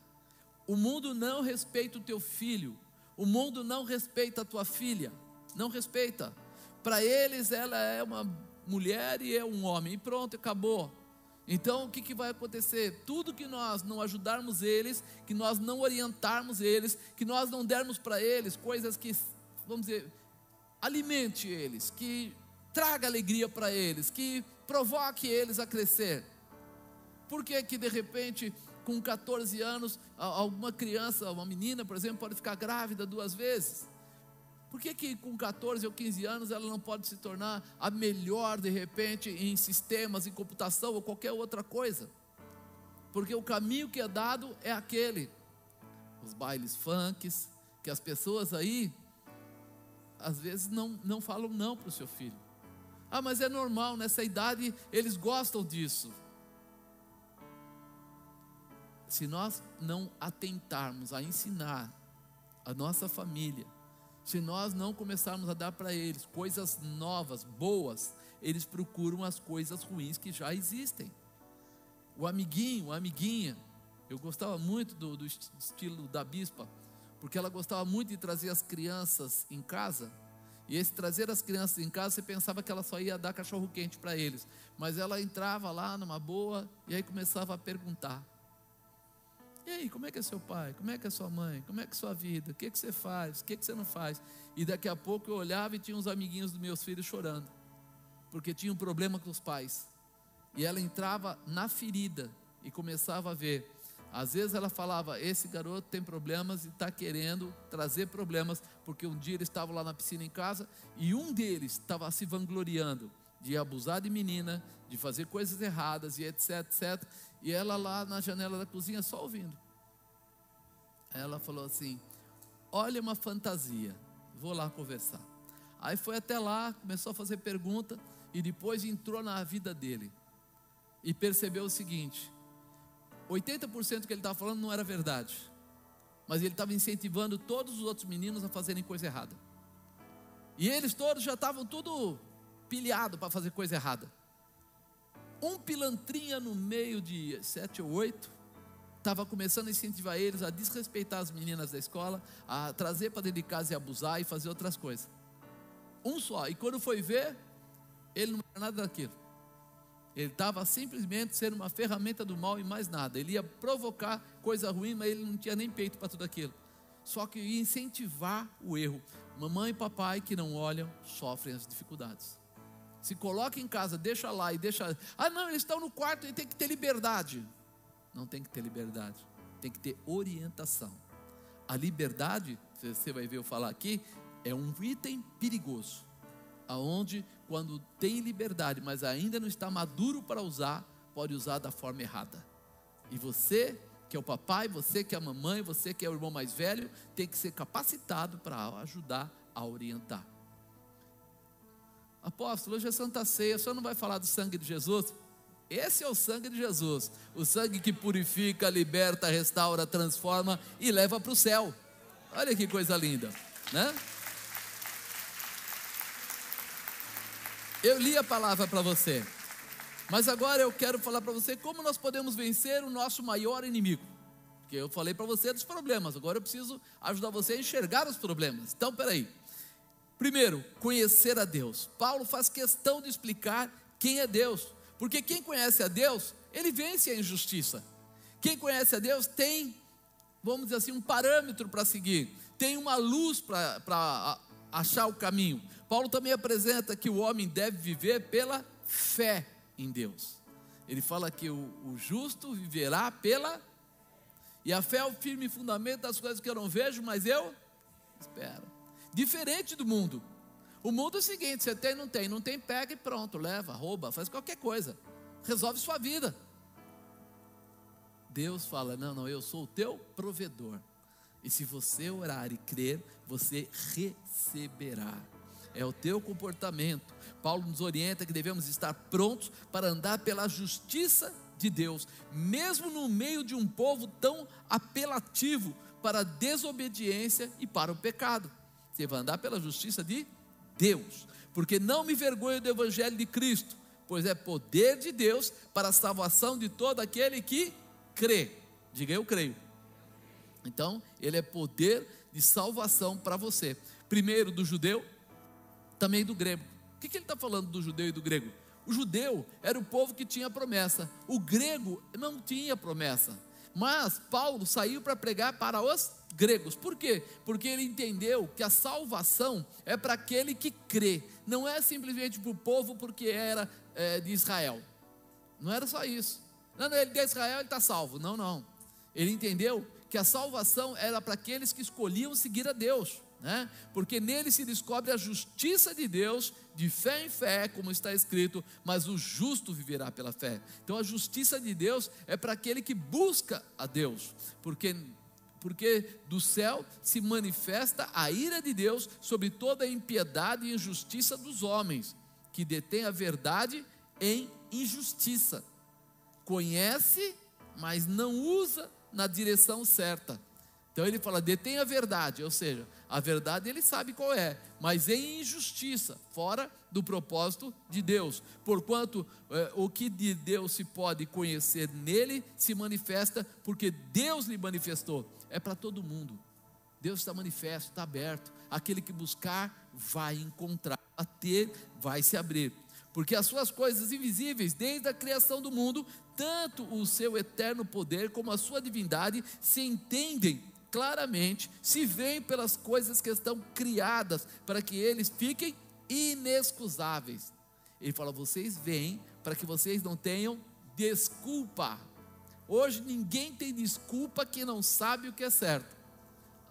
O mundo não respeita o teu filho. O mundo não respeita a tua filha. Não respeita. Para eles, ela é uma mulher e é um homem, e pronto, acabou. Então, o que, que vai acontecer? Tudo que nós não ajudarmos eles, que nós não orientarmos eles, que nós não dermos para eles coisas que, vamos dizer, alimente eles, que traga alegria para eles, que provoque eles a crescer. Por que que de repente, com 14 anos, alguma criança, uma menina, por exemplo, pode ficar grávida duas vezes? Por que, que com 14 ou 15 anos ela não pode se tornar a melhor, de repente, em sistemas, em computação ou qualquer outra coisa? Porque o caminho que é dado é aquele. Os bailes funks, que as pessoas aí, às vezes, não, não falam não para o seu filho. Ah, mas é normal, nessa idade eles gostam disso. Se nós não atentarmos a ensinar a nossa família se nós não começarmos a dar para eles coisas novas, boas, eles procuram as coisas ruins que já existem. O amiguinho, a amiguinha, eu gostava muito do, do estilo da bispa, porque ela gostava muito de trazer as crianças em casa. E esse trazer as crianças em casa, você pensava que ela só ia dar cachorro quente para eles, mas ela entrava lá numa boa e aí começava a perguntar: e aí, como é que é seu pai? Como é que é sua mãe? Como é que é sua vida? O que, é que você faz? O que, é que você não faz? E daqui a pouco eu olhava e tinha uns amiguinhos dos meus filhos chorando, porque tinha um problema com os pais. E ela entrava na ferida e começava a ver. Às vezes ela falava: Esse garoto tem problemas e está querendo trazer problemas, porque um dia eles estavam lá na piscina em casa e um deles estava se vangloriando de abusar de menina, de fazer coisas erradas e etc, etc. E ela lá na janela da cozinha só ouvindo. Ela falou assim: Olha uma fantasia, vou lá conversar. Aí foi até lá, começou a fazer pergunta e depois entrou na vida dele e percebeu o seguinte: 80% que ele estava falando não era verdade, mas ele estava incentivando todos os outros meninos a fazerem coisa errada. E eles todos já estavam tudo pilhado para fazer coisa errada. Um pilantrinha no meio de sete ou oito estava começando a incentivar eles a desrespeitar as meninas da escola, a trazer para dentro de casa e abusar e fazer outras coisas. Um só. E quando foi ver, ele não era nada daquilo. Ele estava simplesmente sendo uma ferramenta do mal e mais nada. Ele ia provocar coisa ruim, mas ele não tinha nem peito para tudo aquilo. Só que ia incentivar o erro. Mamãe e papai que não olham sofrem as dificuldades. Se coloca em casa, deixa lá e deixa. Ah, não, eles estão no quarto e tem que ter liberdade. Não tem que ter liberdade, tem que ter orientação. A liberdade, você vai ver eu falar aqui, é um item perigoso. Aonde, quando tem liberdade, mas ainda não está maduro para usar, pode usar da forma errada. E você, que é o papai, você que é a mamãe, você que é o irmão mais velho, tem que ser capacitado para ajudar a orientar. Apóstolo, hoje é Santa Ceia, senhor não vai falar do sangue de Jesus? Esse é o sangue de Jesus, o sangue que purifica, liberta, restaura, transforma e leva para o céu. Olha que coisa linda, né? Eu li a palavra para você, mas agora eu quero falar para você como nós podemos vencer o nosso maior inimigo. Porque eu falei para você dos problemas, agora eu preciso ajudar você a enxergar os problemas. Então, peraí. Primeiro, conhecer a Deus. Paulo faz questão de explicar quem é Deus, porque quem conhece a Deus, ele vence a injustiça. Quem conhece a Deus tem, vamos dizer assim, um parâmetro para seguir, tem uma luz para achar o caminho. Paulo também apresenta que o homem deve viver pela fé em Deus. Ele fala que o, o justo viverá pela. E a fé é o firme fundamento das coisas que eu não vejo, mas eu espero diferente do mundo. O mundo é o seguinte: você tem, não tem, não tem, pega e pronto, leva, rouba, faz qualquer coisa, resolve sua vida. Deus fala: não, não, eu sou o teu provedor. E se você orar e crer, você receberá. É o teu comportamento. Paulo nos orienta que devemos estar prontos para andar pela justiça de Deus, mesmo no meio de um povo tão apelativo para a desobediência e para o pecado. Você vai andar pela justiça de Deus. Porque não me vergonho do Evangelho de Cristo, pois é poder de Deus para a salvação de todo aquele que crê. Diga eu creio. Então, ele é poder de salvação para você. Primeiro do judeu, também do grego. O que, que ele está falando do judeu e do grego? O judeu era o povo que tinha promessa, o grego não tinha promessa. Mas Paulo saiu para pregar para os gregos. Por quê? Porque ele entendeu que a salvação é para aquele que crê, não é simplesmente para o povo porque era é, de Israel. Não era só isso. Não, não, ele de Israel ele está salvo. Não, não. Ele entendeu que a salvação era para aqueles que escolhiam seguir a Deus né? Porque nele se descobre a justiça de Deus, de fé em fé, como está escrito, mas o justo viverá pela fé. Então a justiça de Deus é para aquele que busca a Deus, porque porque do céu se manifesta a ira de Deus sobre toda a impiedade e injustiça dos homens, que detém a verdade em injustiça. Conhece, mas não usa na direção certa. Então ele fala: detém a verdade, ou seja, a verdade ele sabe qual é, mas em injustiça, fora do propósito de Deus. Porquanto é, o que de Deus se pode conhecer nele se manifesta porque Deus lhe manifestou. É para todo mundo. Deus está manifesto, está aberto. Aquele que buscar vai encontrar, a ter vai se abrir. Porque as suas coisas invisíveis, desde a criação do mundo, tanto o seu eterno poder como a sua divindade se entendem claramente, se veem pelas coisas que estão criadas, para que eles fiquem inexcusáveis. Ele fala: vocês veem para que vocês não tenham desculpa. Hoje ninguém tem desculpa que não sabe o que é certo.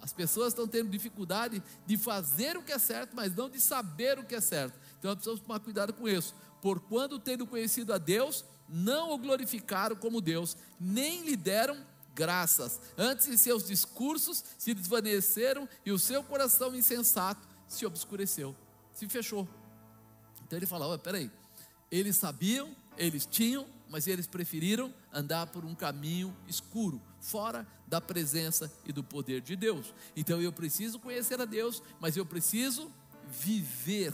As pessoas estão tendo dificuldade de fazer o que é certo, mas não de saber o que é certo. Então nós precisamos tomar cuidado com isso. Por quando tendo conhecido a Deus, não o glorificaram como Deus, nem lhe deram graças. Antes seus discursos se desvaneceram e o seu coração insensato se obscureceu, se fechou. Então ele fala: peraí, eles sabiam, eles tinham, mas eles preferiram andar por um caminho escuro, fora da presença e do poder de Deus. Então eu preciso conhecer a Deus, mas eu preciso viver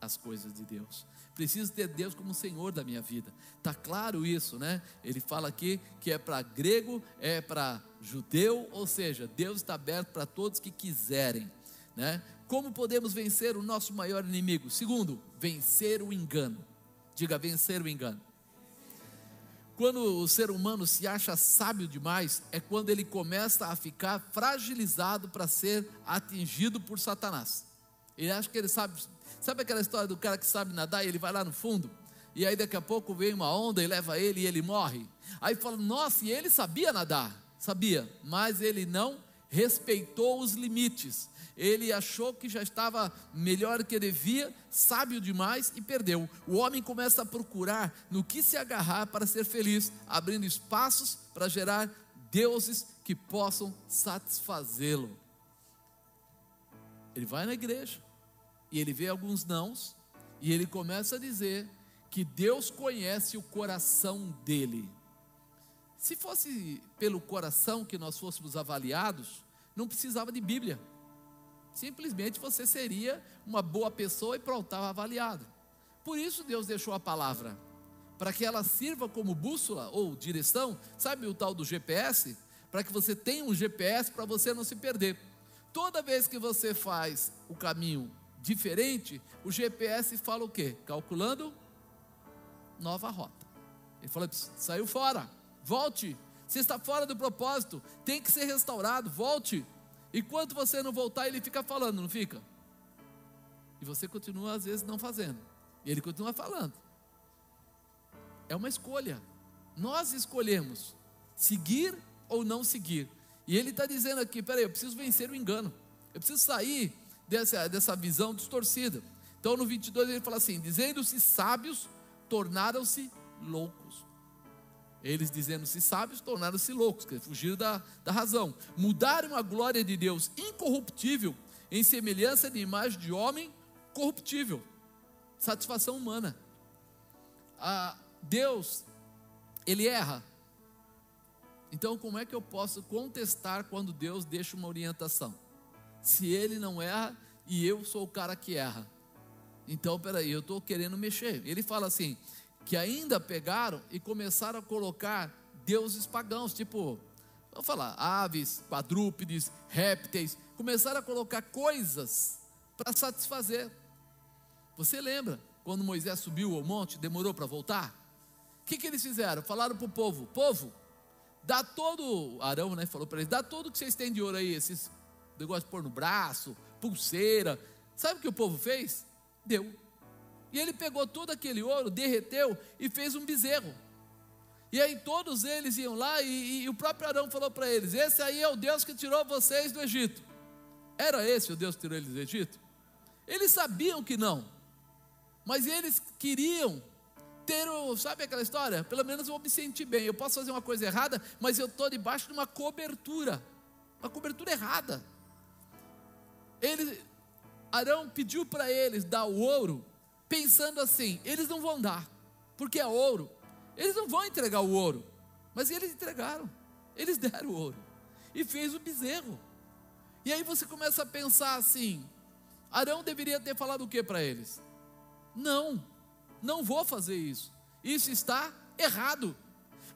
as coisas de Deus preciso ter Deus como Senhor da minha vida. Tá claro isso, né? Ele fala aqui que é para grego, é para judeu, ou seja, Deus está aberto para todos que quiserem, né? Como podemos vencer o nosso maior inimigo? Segundo, vencer o engano. Diga, vencer o engano. Quando o ser humano se acha sábio demais, é quando ele começa a ficar fragilizado para ser atingido por Satanás. Ele acha que ele sabe Sabe aquela história do cara que sabe nadar e ele vai lá no fundo? E aí daqui a pouco vem uma onda e leva ele e ele morre. Aí fala, nossa, e ele sabia nadar? Sabia, mas ele não respeitou os limites. Ele achou que já estava melhor que devia, sábio demais e perdeu. O homem começa a procurar no que se agarrar para ser feliz, abrindo espaços para gerar deuses que possam satisfazê-lo. Ele vai na igreja, e ele vê alguns nãos, e ele começa a dizer que Deus conhece o coração dele. Se fosse pelo coração que nós fôssemos avaliados, não precisava de Bíblia. Simplesmente você seria uma boa pessoa e pronto, estava avaliado. Por isso Deus deixou a palavra, para que ela sirva como bússola ou direção, sabe o tal do GPS? Para que você tenha um GPS para você não se perder. Toda vez que você faz o caminho diferente, o GPS fala o quê? Calculando nova rota. Ele fala: saiu fora, volte. Você está fora do propósito, tem que ser restaurado, volte. E quando você não voltar, ele fica falando, não fica? E você continua, às vezes, não fazendo. E ele continua falando. É uma escolha. Nós escolhemos seguir ou não seguir. E ele está dizendo aqui: peraí, eu preciso vencer o engano. Eu preciso sair dessa, dessa visão distorcida. Então no 22 ele fala assim: dizendo-se sábios, tornaram-se loucos. Eles dizendo-se sábios, tornaram-se loucos, fugiram da, da razão. Mudaram a glória de Deus incorruptível em semelhança de imagem de homem corruptível. Satisfação humana. Ah, Deus, ele erra. Então, como é que eu posso contestar quando Deus deixa uma orientação? Se ele não erra e eu sou o cara que erra. Então, peraí, eu estou querendo mexer. Ele fala assim: que ainda pegaram e começaram a colocar deuses pagãos, tipo, vamos falar, aves, quadrúpedes, répteis, começaram a colocar coisas para satisfazer. Você lembra quando Moisés subiu ao monte, demorou para voltar? O que, que eles fizeram? Falaram para o povo: povo, dá todo, Arão né, falou para eles: dá todo que vocês têm de ouro aí, esses negócios de pôr no braço, pulseira. Sabe o que o povo fez? Deu. E ele pegou todo aquele ouro, derreteu e fez um bezerro. E aí todos eles iam lá e, e o próprio Arão falou para eles: Esse aí é o Deus que tirou vocês do Egito. Era esse o Deus que tirou eles do Egito? Eles sabiam que não, mas eles queriam ter, o, sabe aquela história? Pelo menos eu me sentir bem. Eu posso fazer uma coisa errada, mas eu estou debaixo de uma cobertura, uma cobertura errada. Ele, Arão pediu para eles dar o ouro, pensando assim: eles não vão dar, porque é ouro. Eles não vão entregar o ouro, mas eles entregaram, eles deram o ouro e fez o bezerro. E aí você começa a pensar assim: Arão deveria ter falado o que para eles? Não, não vou fazer isso. Isso está errado.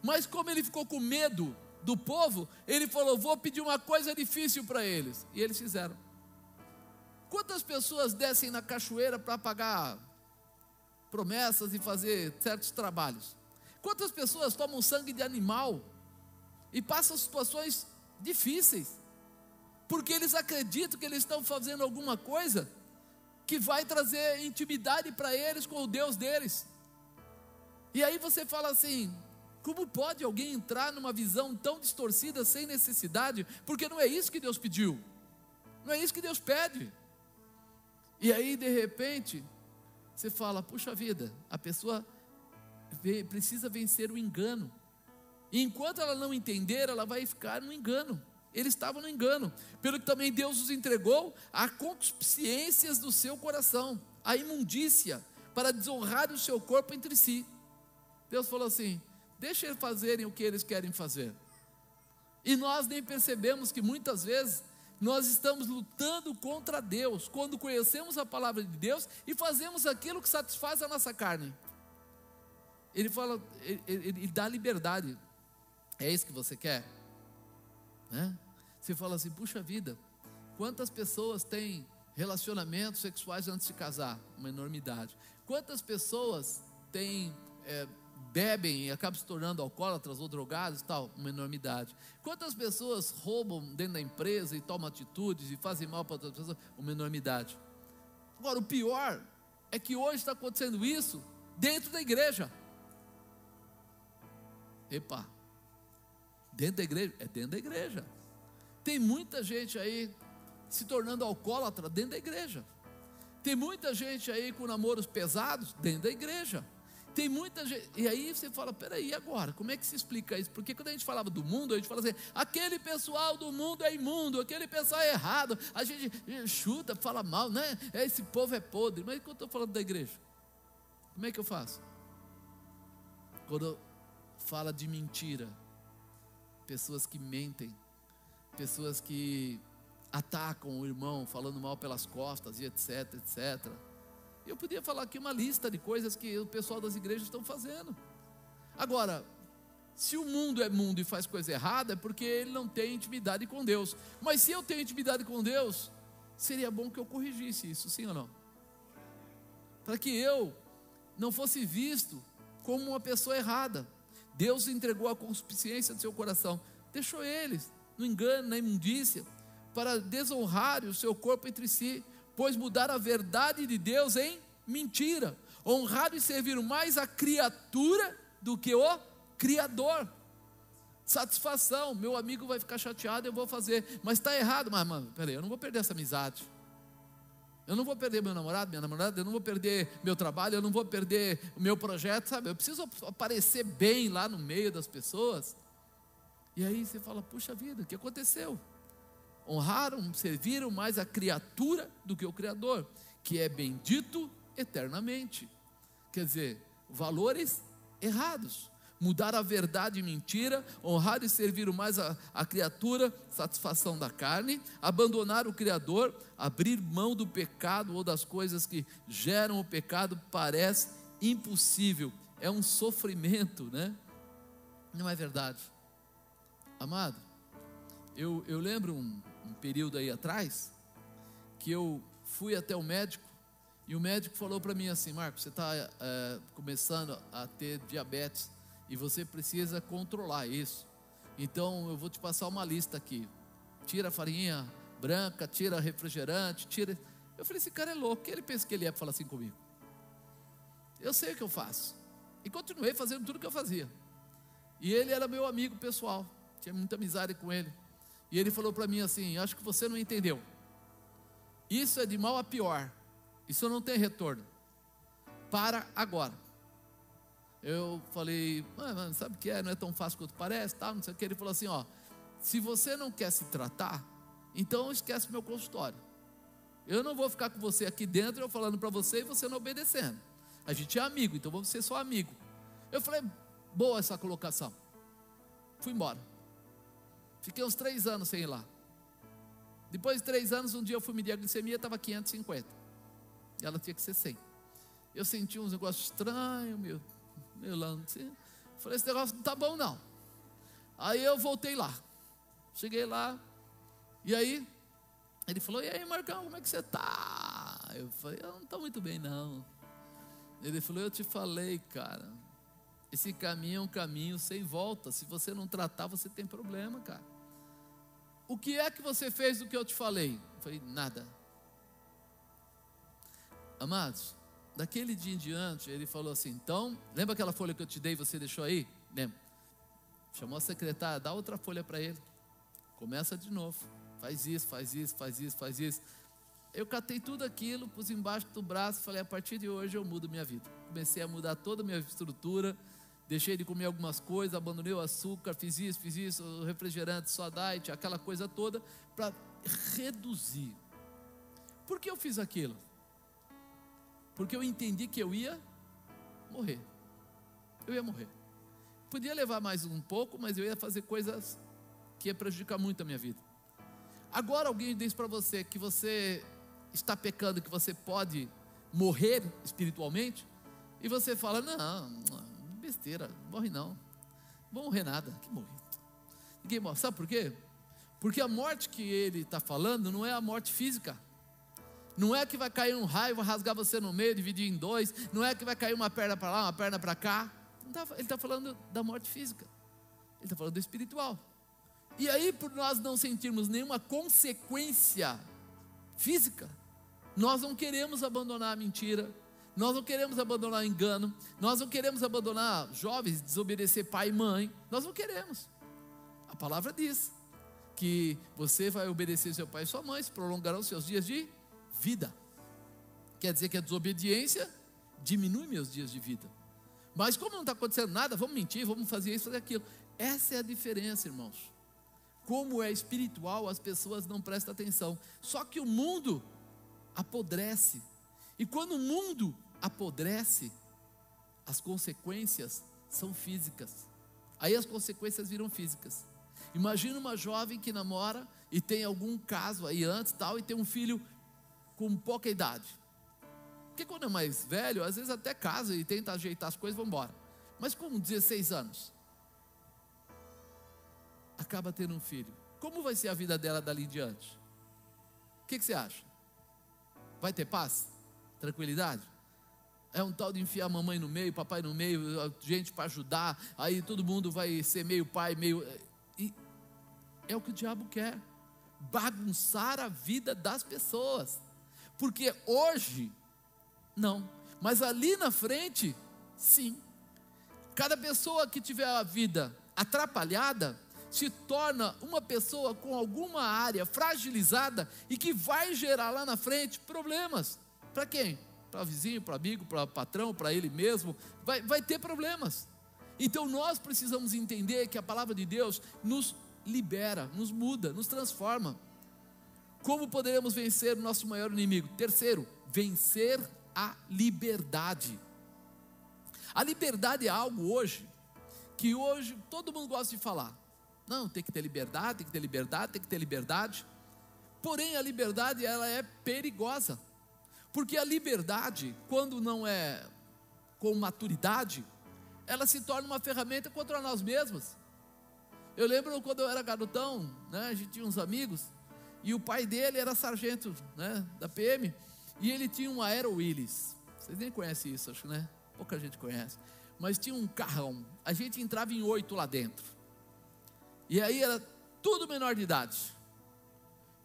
Mas como ele ficou com medo do povo, ele falou: Vou pedir uma coisa difícil para eles. E eles fizeram. Quantas pessoas descem na cachoeira para pagar promessas e fazer certos trabalhos? Quantas pessoas tomam sangue de animal e passam situações difíceis? Porque eles acreditam que eles estão fazendo alguma coisa que vai trazer intimidade para eles com o Deus deles. E aí você fala assim: como pode alguém entrar numa visão tão distorcida sem necessidade? Porque não é isso que Deus pediu, não é isso que Deus pede. E aí, de repente, você fala: puxa vida, a pessoa precisa vencer o engano. E enquanto ela não entender, ela vai ficar no engano. Eles estavam no engano, pelo que também Deus os entregou a concupiscências do seu coração, a imundícia, para desonrar o seu corpo entre si. Deus falou assim: deixa eles fazerem o que eles querem fazer. E nós nem percebemos que muitas vezes nós estamos lutando contra Deus, quando conhecemos a palavra de Deus e fazemos aquilo que satisfaz a nossa carne. Ele fala, ele, ele, dá liberdade. É isso que você quer? Né? Você fala assim, puxa vida, quantas pessoas têm relacionamentos sexuais antes de casar? Uma enormidade. Quantas pessoas têm, é, bebem e acabam se tornando alcoólatras ou drogados e tal? Uma enormidade. Quantas pessoas roubam dentro da empresa e tomam atitudes e fazem mal para outras pessoas? Uma enormidade. Agora, o pior é que hoje está acontecendo isso dentro da igreja. Epa, dentro da igreja? É dentro da igreja. Tem muita gente aí se tornando alcoólatra dentro da igreja. Tem muita gente aí com namoros pesados dentro da igreja. Tem muita gente. E aí você fala: peraí, agora? Como é que se explica isso? Porque quando a gente falava do mundo, a gente fala assim: aquele pessoal do mundo é imundo, aquele pessoal é errado. A gente chuta, fala mal, né? Esse povo é podre. Mas quando eu estou falando da igreja, como é que eu faço? Quando fala de mentira, pessoas que mentem, pessoas que atacam o irmão falando mal pelas costas e etc, etc. Eu podia falar aqui uma lista de coisas que o pessoal das igrejas estão fazendo. Agora, se o mundo é mundo e faz coisa errada, é porque ele não tem intimidade com Deus. Mas se eu tenho intimidade com Deus, seria bom que eu corrigisse isso, sim ou não? Para que eu não fosse visto como uma pessoa errada. Deus entregou a consciência do seu coração, deixou eles no engano, na imundícia, para desonrar o seu corpo entre si, pois mudar a verdade de Deus em mentira, honrar e servir mais a criatura do que o Criador. Satisfação, meu amigo vai ficar chateado, eu vou fazer, mas está errado, mas mano, peraí, eu não vou perder essa amizade. Eu não vou perder meu namorado, minha namorada, eu não vou perder meu trabalho, eu não vou perder o meu projeto, sabe? Eu preciso aparecer bem lá no meio das pessoas. E aí você fala: puxa vida, o que aconteceu? Honraram, serviram mais a criatura do que o Criador, que é bendito eternamente. Quer dizer, valores errados. Mudar a verdade em mentira, honrar e servir mais a, a criatura, satisfação da carne, abandonar o Criador, abrir mão do pecado ou das coisas que geram o pecado, parece impossível, é um sofrimento, né? Não é verdade. Amado, eu, eu lembro um, um período aí atrás que eu fui até o médico E o médico falou para mim assim: Marco, você está é, começando a ter diabetes e você precisa controlar isso. Então eu vou te passar uma lista aqui. Tira a farinha branca, tira refrigerante, tira. Eu falei: esse cara é louco. Ele pensa que ele é para falar assim comigo. Eu sei o que eu faço. E continuei fazendo tudo o que eu fazia. E ele era meu amigo pessoal. Tinha muita amizade com ele. E ele falou para mim assim: Acho que você não entendeu. Isso é de mal a pior. Isso não tem retorno. Para agora. Eu falei, mano, sabe o que é? Não é tão fácil quanto parece, tá? Não sei o que. Ele falou assim: ó, se você não quer se tratar, então esquece meu consultório. Eu não vou ficar com você aqui dentro, eu falando para você e você não obedecendo. A gente é amigo, então vamos ser só amigo. Eu falei, boa essa colocação. Fui embora. Fiquei uns três anos sem ir lá. Depois de três anos, um dia eu fui medir a glicemia, estava 550. E ela tinha que ser 100. Eu senti uns negócios estranhos, meu, meu. Assim. Falei, esse negócio não está bom não. Aí eu voltei lá. Cheguei lá. E aí, ele falou, e aí Marcão, como é que você está? Eu falei, eu não estou muito bem não. Ele falou, eu te falei, cara. Esse caminho é um caminho sem volta. Se você não tratar, você tem problema, cara. O que é que você fez do que eu te falei? Eu falei, nada. Amados, daquele dia em diante, ele falou assim: então, lembra aquela folha que eu te dei você deixou aí? Lembra? Chamou a secretária, dá outra folha para ele. Começa de novo. Faz isso, faz isso, faz isso, faz isso. Eu catei tudo aquilo, pus embaixo do braço, falei: a partir de hoje eu mudo minha vida. Comecei a mudar toda a minha estrutura deixei de comer algumas coisas, abandonei o açúcar, fiz isso, fiz isso, refrigerante, só diet, aquela coisa toda, para reduzir. Por que eu fiz aquilo? Porque eu entendi que eu ia morrer. Eu ia morrer. Podia levar mais um pouco, mas eu ia fazer coisas que ia prejudicar muito a minha vida. Agora alguém diz para você que você está pecando, que você pode morrer espiritualmente, e você fala: não, besteira, morre não. Morrer nada, que morre. Ninguém morre. Sabe por quê? Porque a morte que ele está falando não é a morte física. Não é que vai cair um raio, vai rasgar você no meio, dividir em dois. Não é que vai cair uma perna para lá, uma perna para cá. Tá, ele está falando da morte física. Ele está falando do espiritual. E aí, por nós não sentirmos nenhuma consequência física, nós não queremos abandonar a mentira, nós não queremos abandonar engano, nós não queremos abandonar jovens, desobedecer pai e mãe, nós não queremos. A palavra diz que você vai obedecer seu pai e sua mãe, se prolongarão seus dias de vida. Quer dizer que a desobediência diminui meus dias de vida. Mas como não está acontecendo nada, vamos mentir, vamos fazer isso, fazer aquilo. Essa é a diferença, irmãos. Como é espiritual, as pessoas não prestam atenção. Só que o mundo apodrece. E quando o mundo apodrece, as consequências são físicas. Aí as consequências viram físicas. Imagina uma jovem que namora e tem algum caso aí antes tal e tem um filho com pouca idade. Porque quando é mais velho, às vezes até casa e tenta ajeitar as coisas, vão embora. Mas com 16 anos, acaba tendo um filho. Como vai ser a vida dela dali em diante? O que, que você acha? Vai ter paz? Tranquilidade? É um tal de enfiar mamãe no meio, papai no meio, gente para ajudar, aí todo mundo vai ser meio pai, meio. E é o que o diabo quer bagunçar a vida das pessoas. Porque hoje, não, mas ali na frente, sim. Cada pessoa que tiver a vida atrapalhada, se torna uma pessoa com alguma área fragilizada e que vai gerar lá na frente problemas. Para quem? Para vizinho, para amigo, para patrão, para ele mesmo, vai, vai ter problemas. Então nós precisamos entender que a palavra de Deus nos libera, nos muda, nos transforma. Como poderemos vencer o nosso maior inimigo? Terceiro, vencer a liberdade. A liberdade é algo hoje que hoje todo mundo gosta de falar. Não, tem que ter liberdade, tem que ter liberdade, tem que ter liberdade. Porém, a liberdade ela é perigosa. Porque a liberdade, quando não é com maturidade, ela se torna uma ferramenta contra nós mesmos. Eu lembro quando eu era garotão, né, a gente tinha uns amigos, e o pai dele era sargento né, da PM, E ele tinha um Aero Willis. Vocês nem conhecem isso, acho, né? Pouca gente conhece. Mas tinha um carrão. A gente entrava em oito lá dentro. E aí era tudo menor de idade.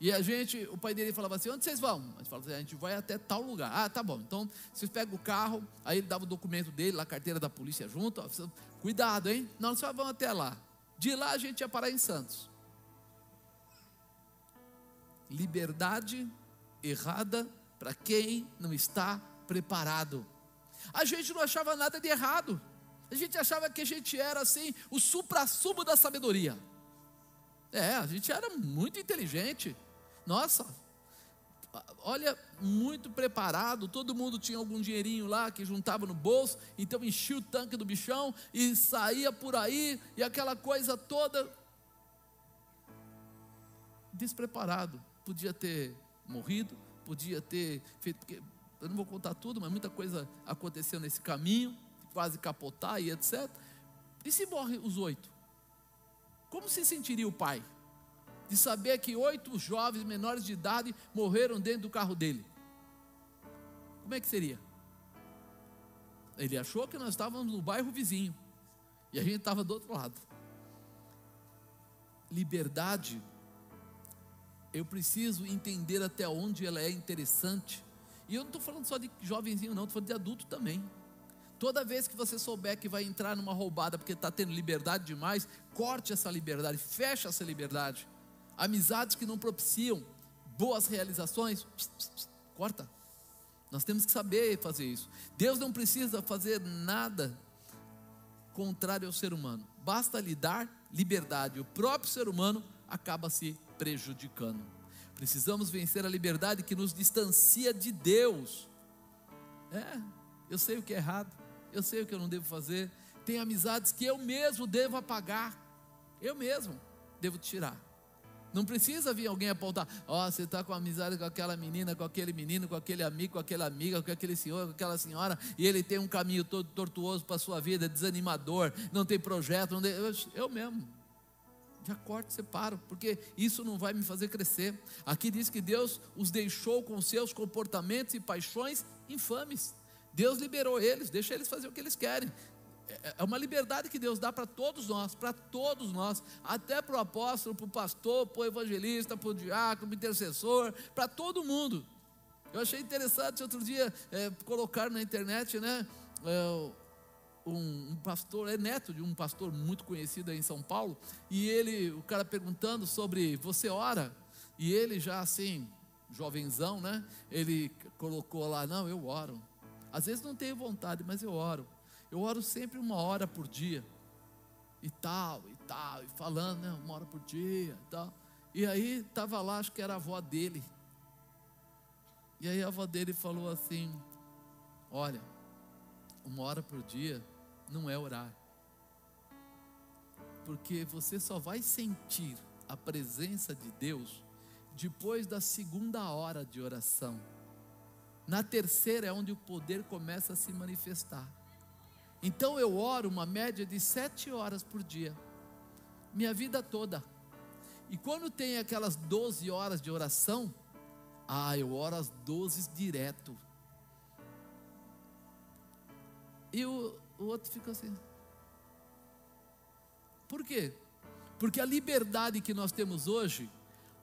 E a gente, o pai dele falava assim: onde vocês vão? A gente falava assim: a gente vai até tal lugar. Ah, tá bom. Então vocês pegam o carro, aí ele dava o documento dele, a carteira da polícia junto. Ó, cuidado, hein? Não, vocês vão até lá. De lá a gente ia parar em Santos. Liberdade errada para quem não está preparado. A gente não achava nada de errado. A gente achava que a gente era assim, o supra-sumo da sabedoria. É, a gente era muito inteligente. Nossa, olha, muito preparado, todo mundo tinha algum dinheirinho lá que juntava no bolso, então enchia o tanque do bichão e saía por aí, e aquela coisa toda. Despreparado, podia ter morrido, podia ter feito, porque eu não vou contar tudo, mas muita coisa aconteceu nesse caminho, quase capotar e etc. E se morre os oito? Como se sentiria o pai? De saber que oito jovens menores de idade morreram dentro do carro dele. Como é que seria? Ele achou que nós estávamos no bairro vizinho e a gente estava do outro lado. Liberdade, eu preciso entender até onde ela é interessante. E eu não estou falando só de jovenzinho, não, estou falando de adulto também. Toda vez que você souber que vai entrar numa roubada porque está tendo liberdade demais, corte essa liberdade, feche essa liberdade amizades que não propiciam boas realizações, corta. Nós temos que saber fazer isso. Deus não precisa fazer nada contrário ao ser humano. Basta lhe dar liberdade. O próprio ser humano acaba se prejudicando. Precisamos vencer a liberdade que nos distancia de Deus. É, eu sei o que é errado, eu sei o que eu não devo fazer. Tem amizades que eu mesmo devo apagar, eu mesmo devo tirar. Não precisa vir alguém apontar, ó, oh, você está com amizade com aquela menina, com aquele menino, com aquele amigo, com aquela amiga, com aquele senhor, com aquela senhora, e ele tem um caminho todo tortuoso para a sua vida, desanimador, não tem projeto, não tem... Eu, eu mesmo. Já corto, separo, porque isso não vai me fazer crescer. Aqui diz que Deus os deixou com seus comportamentos e paixões infames. Deus liberou eles, deixa eles fazer o que eles querem. É, é uma liberdade que Deus dá para todos nós, para todos nós, até para o apóstolo, para o pastor, para o evangelista, para o diácono, para o intercessor, para todo mundo. Eu achei interessante outro dia é, colocar na internet, né? É, um, um, pastor, é neto de um pastor muito conhecido aí em São Paulo, e ele, o cara perguntando sobre você ora, e ele já assim, jovenzão, né? Ele colocou lá, não, eu oro. Às vezes não tenho vontade, mas eu oro. Eu oro sempre uma hora por dia. E tal, e tal, e falando, né? Uma hora por dia e tal. E aí estava lá, acho que era a avó dele. E aí a avó dele falou assim: Olha, uma hora por dia não é orar. Porque você só vai sentir a presença de Deus depois da segunda hora de oração. Na terceira é onde o poder começa a se manifestar. Então eu oro uma média de sete horas por dia, minha vida toda. E quando tem aquelas 12 horas de oração, ah, eu oro às 12 direto. E o, o outro fica assim. Por quê? Porque a liberdade que nós temos hoje,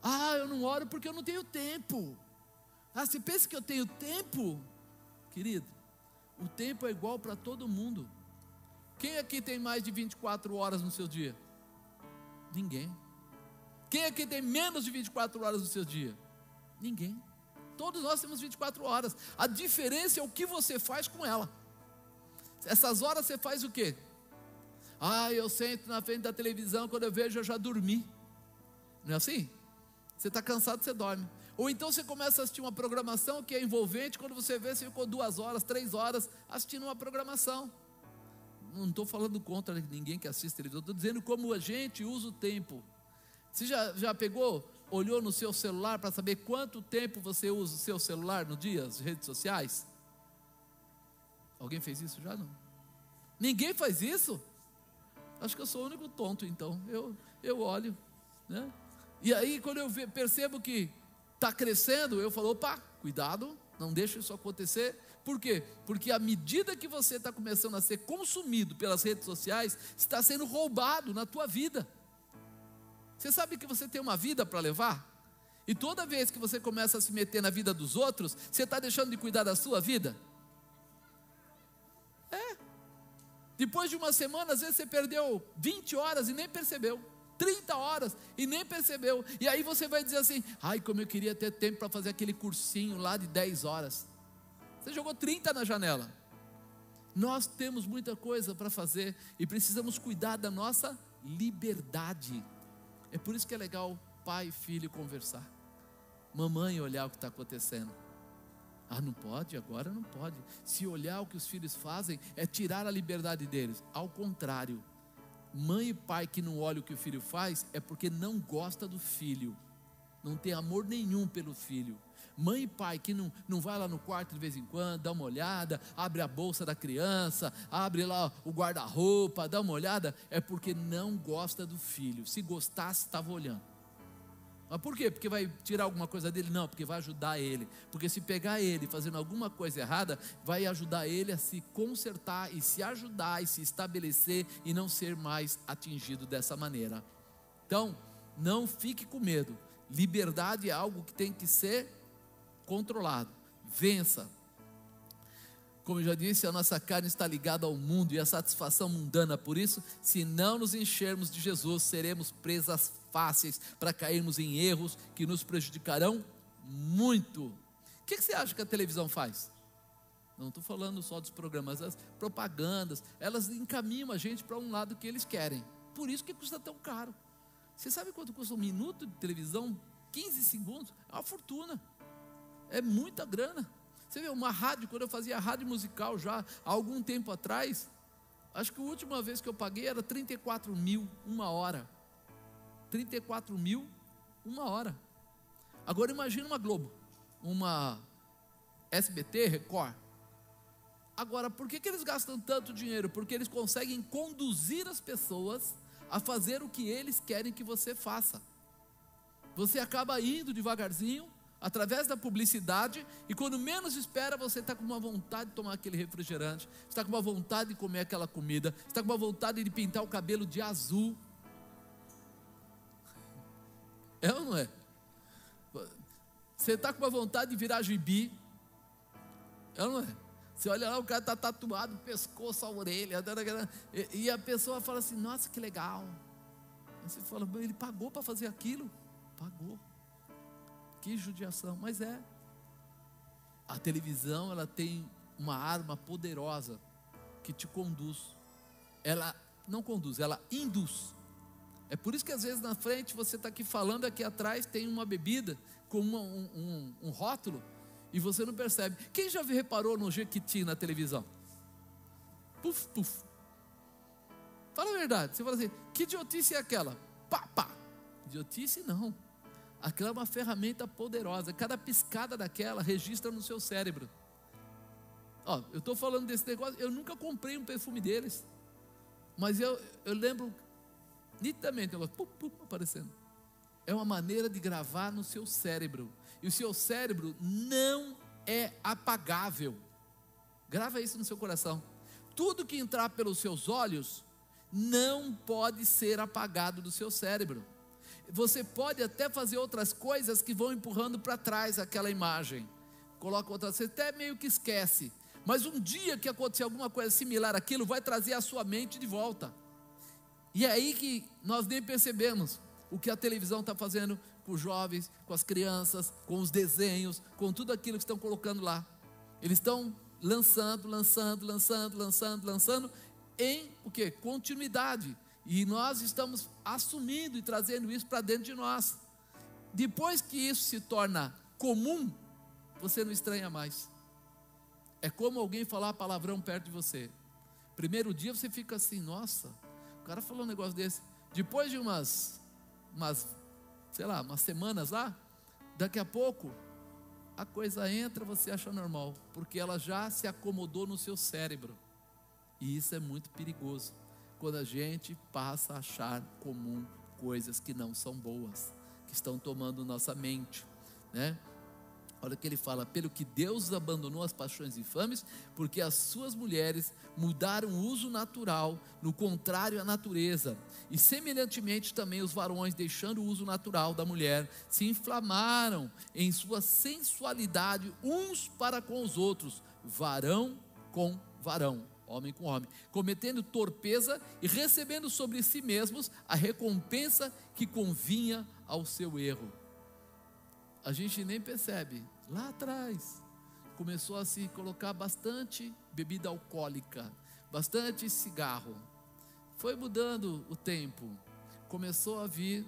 ah, eu não oro porque eu não tenho tempo. Ah, você pensa que eu tenho tempo? Querido, o tempo é igual para todo mundo. Quem aqui tem mais de 24 horas no seu dia? Ninguém. Quem aqui tem menos de 24 horas no seu dia? Ninguém. Todos nós temos 24 horas. A diferença é o que você faz com ela. Essas horas você faz o quê? Ah, eu sento na frente da televisão, quando eu vejo eu já dormi. Não é assim? Você está cansado, você dorme. Ou então você começa a assistir uma programação que é envolvente, quando você vê, você ficou duas horas, três horas assistindo uma programação. Não estou falando contra ninguém que assiste televisão, estou dizendo como a gente usa o tempo. Você já, já pegou, olhou no seu celular para saber quanto tempo você usa o seu celular no dia, as redes sociais? Alguém fez isso já? Não. Ninguém faz isso? Acho que eu sou o único tonto, então. Eu, eu olho, né? E aí, quando eu percebo que está crescendo, eu falo, opa, cuidado, Não deixa isso acontecer. Por quê? Porque à medida que você está começando a ser consumido pelas redes sociais, está sendo roubado na tua vida. Você sabe que você tem uma vida para levar? E toda vez que você começa a se meter na vida dos outros, você está deixando de cuidar da sua vida? É. Depois de uma semana, às vezes você perdeu 20 horas e nem percebeu. 30 horas e nem percebeu. E aí você vai dizer assim: ai, como eu queria ter tempo para fazer aquele cursinho lá de 10 horas. Você jogou 30 na janela. Nós temos muita coisa para fazer e precisamos cuidar da nossa liberdade. É por isso que é legal pai e filho conversar. Mamãe olhar o que está acontecendo. Ah, não pode? Agora não pode. Se olhar o que os filhos fazem, é tirar a liberdade deles. Ao contrário, mãe e pai que não olha o que o filho faz, é porque não gosta do filho. Não tem amor nenhum pelo filho. Mãe e pai que não, não vai lá no quarto de vez em quando, dá uma olhada, abre a bolsa da criança, abre lá o guarda-roupa, dá uma olhada, é porque não gosta do filho. Se gostasse, estava olhando. Mas por quê? Porque vai tirar alguma coisa dele? Não, porque vai ajudar ele. Porque se pegar ele fazendo alguma coisa errada, vai ajudar ele a se consertar e se ajudar e se estabelecer e não ser mais atingido dessa maneira. Então, não fique com medo. Liberdade é algo que tem que ser controlado. Vença. Como eu já disse, a nossa carne está ligada ao mundo e à satisfação mundana. Por isso, se não nos enchermos de Jesus, seremos presas fáceis para cairmos em erros que nos prejudicarão muito. O que, você acha que a televisão faz? Não estou falando só dos programas, as propagandas, elas encaminham a gente para um lado que eles querem. Por isso que custa tão caro. Você sabe quanto custa um minuto de televisão? 15 segundos? É uma fortuna. É muita grana. Você vê, uma rádio, quando eu fazia rádio musical já há algum tempo atrás, acho que a última vez que eu paguei era 34 mil uma hora. 34 mil uma hora. Agora imagine uma Globo, uma SBT, Record. Agora, por que, que eles gastam tanto dinheiro? Porque eles conseguem conduzir as pessoas a fazer o que eles querem que você faça. Você acaba indo devagarzinho, através da publicidade, e quando menos espera, você está com uma vontade de tomar aquele refrigerante, está com uma vontade de comer aquela comida, está com uma vontade de pintar o cabelo de azul. É ou não é? Você está com uma vontade de virar gibi. É ou não é? Você olha lá, o cara está tatuado, pescoço, a orelha, e a pessoa fala assim: Nossa, que legal. Você fala, ele pagou para fazer aquilo? Pagou. Que judiação, mas é. A televisão, ela tem uma arma poderosa que te conduz. Ela não conduz, ela induz. É por isso que às vezes na frente você está aqui falando, aqui atrás tem uma bebida com uma, um, um, um, rótulo e você não percebe. Quem já reparou no Jequiti na televisão? Puf, puf. Fala a verdade. Você fala assim: que idiotice é aquela? Pá, pá. Idiotice não. Aquela é uma ferramenta poderosa. Cada piscada daquela registra no seu cérebro. Ó, eu estou falando desse negócio. Eu nunca comprei um perfume deles. Mas eu, eu lembro nitidamente, ela pum, pum, aparecendo. É uma maneira de gravar no seu cérebro. E o seu cérebro não é apagável. Grava isso no seu coração. Tudo que entrar pelos seus olhos não pode ser apagado do seu cérebro você pode até fazer outras coisas que vão empurrando para trás aquela imagem. Coloca outra, você até meio que esquece. Mas um dia que acontecer alguma coisa similar àquilo, vai trazer a sua mente de volta. E é aí que nós nem percebemos o que a televisão está fazendo com os jovens, com as crianças, com os desenhos, com tudo aquilo que estão colocando lá. Eles estão lançando, lançando, lançando, lançando, lançando em o que? Continuidade. E nós estamos assumindo e trazendo isso para dentro de nós. Depois que isso se torna comum, você não estranha mais. É como alguém falar palavrão perto de você. Primeiro dia você fica assim, nossa, cara falou um negócio desse. Depois de umas, umas, sei lá, umas semanas lá, daqui a pouco a coisa entra, você acha normal, porque ela já se acomodou no seu cérebro. E isso é muito perigoso quando a gente passa a achar comum coisas que não são boas, que estão tomando nossa mente, né? Olha o que ele fala: pelo que Deus abandonou as paixões infames, porque as suas mulheres mudaram o uso natural, no contrário à natureza. E semelhantemente também os varões, deixando o uso natural da mulher, se inflamaram em sua sensualidade uns para com os outros, varão com varão, homem com homem, cometendo torpeza e recebendo sobre si mesmos a recompensa que convinha ao seu erro a gente nem percebe. Lá atrás, começou a se colocar bastante bebida alcoólica, bastante cigarro. Foi mudando o tempo. Começou a vir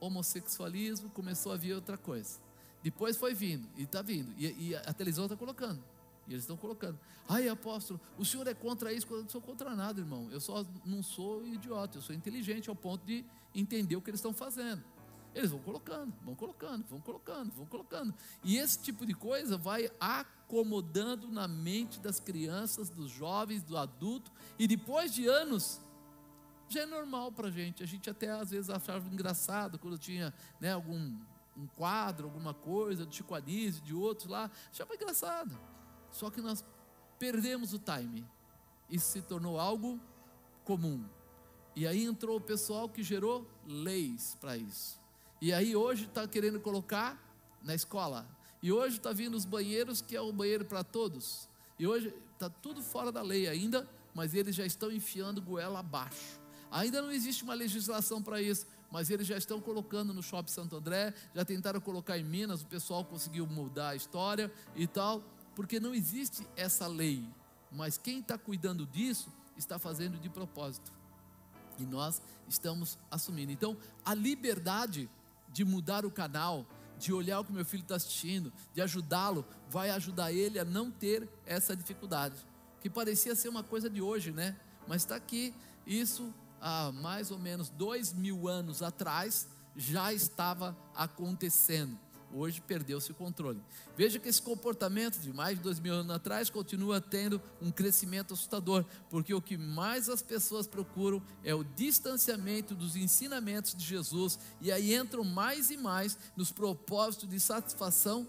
homossexualismo, começou a vir outra coisa. Depois foi vindo, e está vindo, e, e, a televisão está colocando, e eles estão colocando. Ai, apóstolo, o senhor é contra isso? Eu não sou contra nada, irmão. Eu só não sou idiota, eu sou inteligente ao ponto de entender o que eles estão fazendo. Eles vão colocando, vão colocando, vão colocando, vão colocando. E esse tipo de coisa vai acomodando na mente das crianças, dos jovens, do adulto, e depois de anos, já é normal para a gente. A gente até às vezes achava engraçado quando tinha né, algum um quadro, alguma coisa, de Chico Anísio, de outros lá, achava engraçado. Só que nós perdemos o time. Isso se tornou algo comum. E aí entrou o pessoal que gerou leis para isso. E aí hoje está querendo colocar na escola. E hoje está vindo os banheiros, que é o banheiro para todos. E hoje está tudo fora da lei ainda, mas eles já estão enfiando goela abaixo. Ainda não existe uma legislação para isso, mas eles já estão colocando no Shopping Santo André, já tentaram colocar em Minas, o pessoal conseguiu mudar a história e tal, porque não existe essa lei. Mas quem está cuidando disso está fazendo de propósito. E nós estamos assumindo. Então, a liberdade de mudar o canal, de olhar o que meu filho está assistindo, de ajudá-lo, vai ajudar ele a não ter essa dificuldade. Que parecia ser uma coisa de hoje, né? Mas está aqui, isso há mais ou menos dois mil anos atrás já estava acontecendo. Hoje perdeu-se o controle. Veja que esse comportamento de mais de dois mil anos atrás continua tendo um crescimento assustador, porque o que mais as pessoas procuram é o distanciamento dos ensinamentos de Jesus, e aí entram mais e mais nos propósitos de satisfação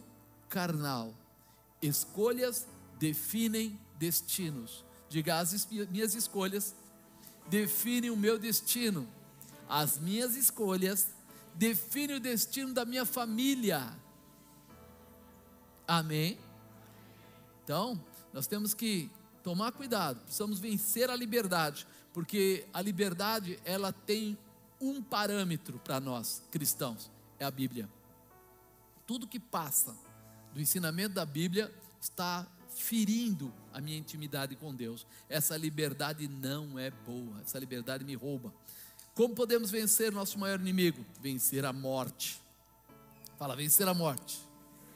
carnal. Escolhas definem destinos. Diga, as minhas escolhas definem o meu destino. As minhas escolhas define o destino da minha família. Amém? Então, nós temos que tomar cuidado, precisamos vencer a liberdade, porque a liberdade ela tem um parâmetro para nós cristãos, é a Bíblia. Tudo que passa do ensinamento da Bíblia está ferindo a minha intimidade com Deus. Essa liberdade não é boa, essa liberdade me rouba. Como podemos vencer nosso maior inimigo? Vencer a morte. Fala, vencer a morte.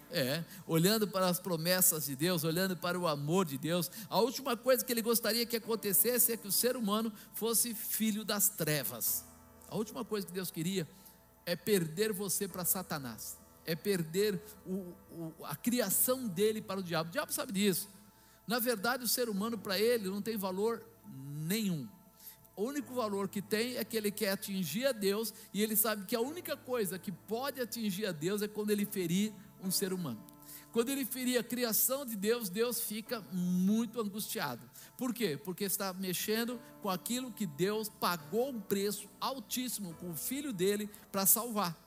É, olhando para as promessas de Deus, olhando para o amor de Deus, a última coisa que ele gostaria que acontecesse é que o ser humano fosse filho das trevas. A última coisa que Deus queria é perder você para Satanás, é perder o, o, a criação dele para o diabo. O diabo sabe disso. Na verdade, o ser humano para ele não tem valor nenhum. O único valor que tem é que ele quer atingir a Deus e ele sabe que a única coisa que pode atingir a Deus é quando ele ferir um ser humano. Quando ele ferir a criação de Deus, Deus fica muito angustiado. Por quê? Porque está mexendo com aquilo que Deus pagou um preço altíssimo com o filho dele para salvar.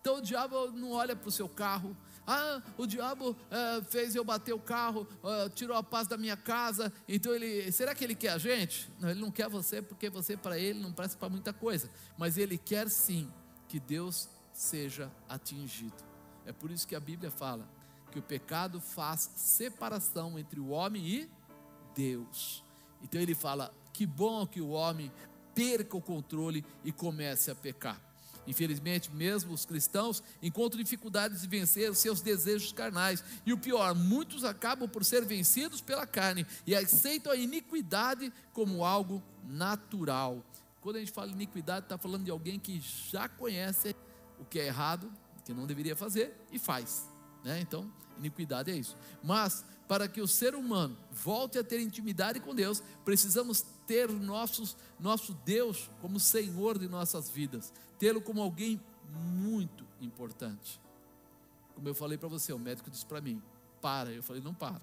Então o diabo não olha para o seu carro, ah, o diabo uh, fez eu bater o carro, uh, tirou a paz da minha casa. Então ele, será que ele quer a gente? Não, ele não quer você porque você para ele não presta para muita coisa. Mas ele quer sim que Deus seja atingido. É por isso que a Bíblia fala que o pecado faz separação entre o homem e Deus. Então ele fala: que bom que o homem perca o controle e comece a pecar. Infelizmente, mesmo os cristãos encontram dificuldades de vencer os seus desejos carnais. E o pior, muitos acabam por ser vencidos pela carne e aceitam a iniquidade como algo natural. Quando a gente fala iniquidade, está falando de alguém que já conhece o que é errado, que não deveria fazer e faz. Né? Então, iniquidade é isso. Mas, para que o ser humano volte a ter intimidade com Deus, precisamos ter nossos, nosso Deus como Senhor de nossas vidas, tê-lo como alguém muito importante. Como eu falei para você, o médico disse para mim: para. Eu falei: não para.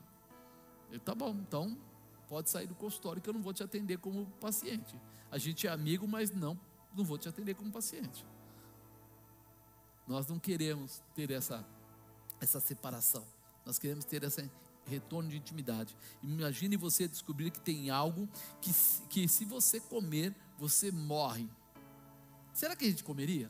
Ele, tá bom, então pode sair do consultório que eu não vou te atender como paciente. A gente é amigo, mas não, não vou te atender como paciente. Nós não queremos ter essa, essa separação. Nós queremos ter esse retorno de intimidade. Imagine você descobrir que tem algo que, que se você comer, você morre. Será que a gente comeria?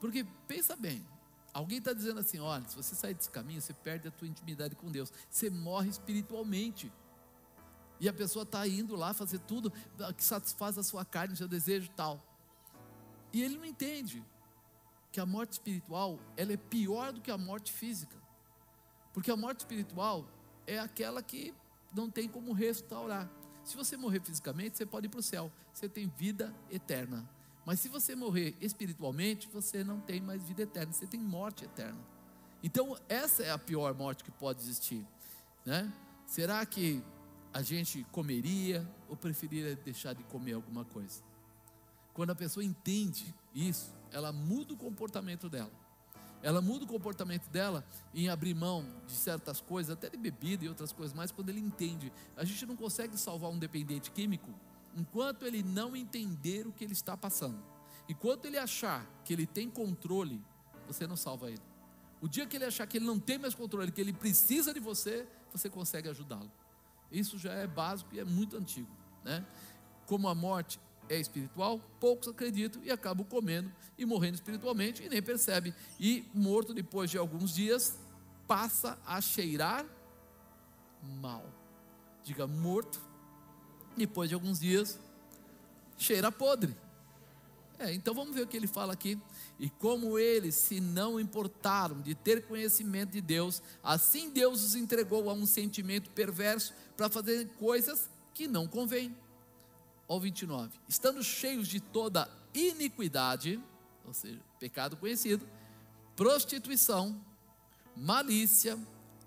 Porque pensa bem, alguém está dizendo assim: olha, se você sair desse caminho, você perde a tua intimidade com Deus, você morre espiritualmente. E a pessoa está indo lá fazer tudo que satisfaz a sua carne, seu desejo tal. E ele não entende que a morte espiritual ela é pior do que a morte física. Porque a morte espiritual é aquela que não tem como restaurar. Se você morrer fisicamente, você pode ir para o céu, você tem vida eterna. Mas se você morrer espiritualmente, você não tem mais vida eterna, você tem morte eterna. Então, essa é a pior morte que pode existir. Né? Será que a gente comeria ou preferiria deixar de comer alguma coisa? Quando a pessoa entende isso, ela muda o comportamento dela. Ela muda o comportamento dela em abrir mão de certas coisas, até de bebida e outras coisas mais, quando ele entende. A gente não consegue salvar um dependente químico enquanto ele não entender o que ele está passando. Enquanto ele achar que ele tem controle, você não salva ele. O dia que ele achar que ele não tem mais controle, que ele precisa de você, você consegue ajudá-lo. Isso já é básico e é muito antigo, né? Como a morte é espiritual, poucos acreditam e acabam comendo e morrendo espiritualmente e nem percebe. E morto depois de alguns dias, passa a cheirar mal. Diga morto, depois de alguns dias, cheira podre. É, então vamos ver o que ele fala aqui. E como eles se não importaram de ter conhecimento de Deus, assim Deus os entregou a um sentimento perverso para fazer coisas que não convêm ao 29. Estando cheios de toda iniquidade, ou seja, pecado conhecido, prostituição, malícia,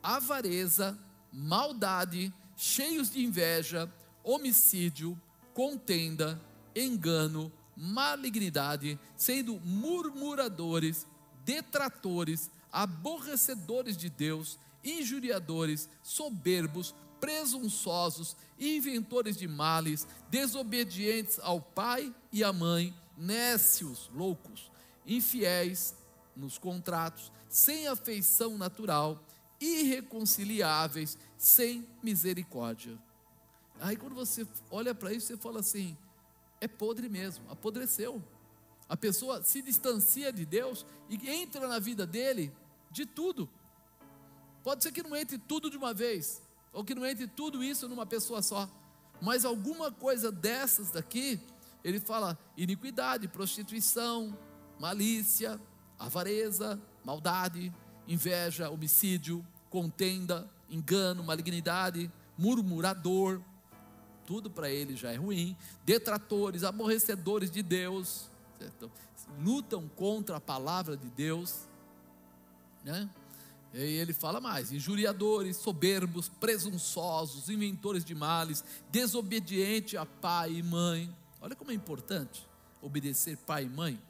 avareza, maldade, cheios de inveja, homicídio, contenda, engano, malignidade, sendo murmuradores, detratores, aborrecedores de Deus, injuriadores, soberbos, presunçosos, inventores de males, desobedientes ao pai e à mãe, nécios, loucos, infiéis nos contratos, sem afeição natural, irreconciliáveis, sem misericórdia. Aí quando você olha para isso, você fala assim: é podre mesmo, apodreceu. A pessoa se distancia de Deus e entra na vida dele de tudo. Pode ser que não entre tudo de uma vez, ou que não entre tudo isso numa pessoa só. Mas alguma coisa dessas daqui, ele fala iniquidade, prostituição, malícia, avareza, maldade, inveja, homicídio, contenda, engano, malignidade, murmurador, tudo para ele já é ruim. Detratores, aborrecedores de Deus, certo? lutam contra a palavra de Deus, né? E ele fala mais: injuriadores, soberbos, presunçosos, inventores de males, desobediente a pai e mãe. Olha como é importante obedecer pai e mãe.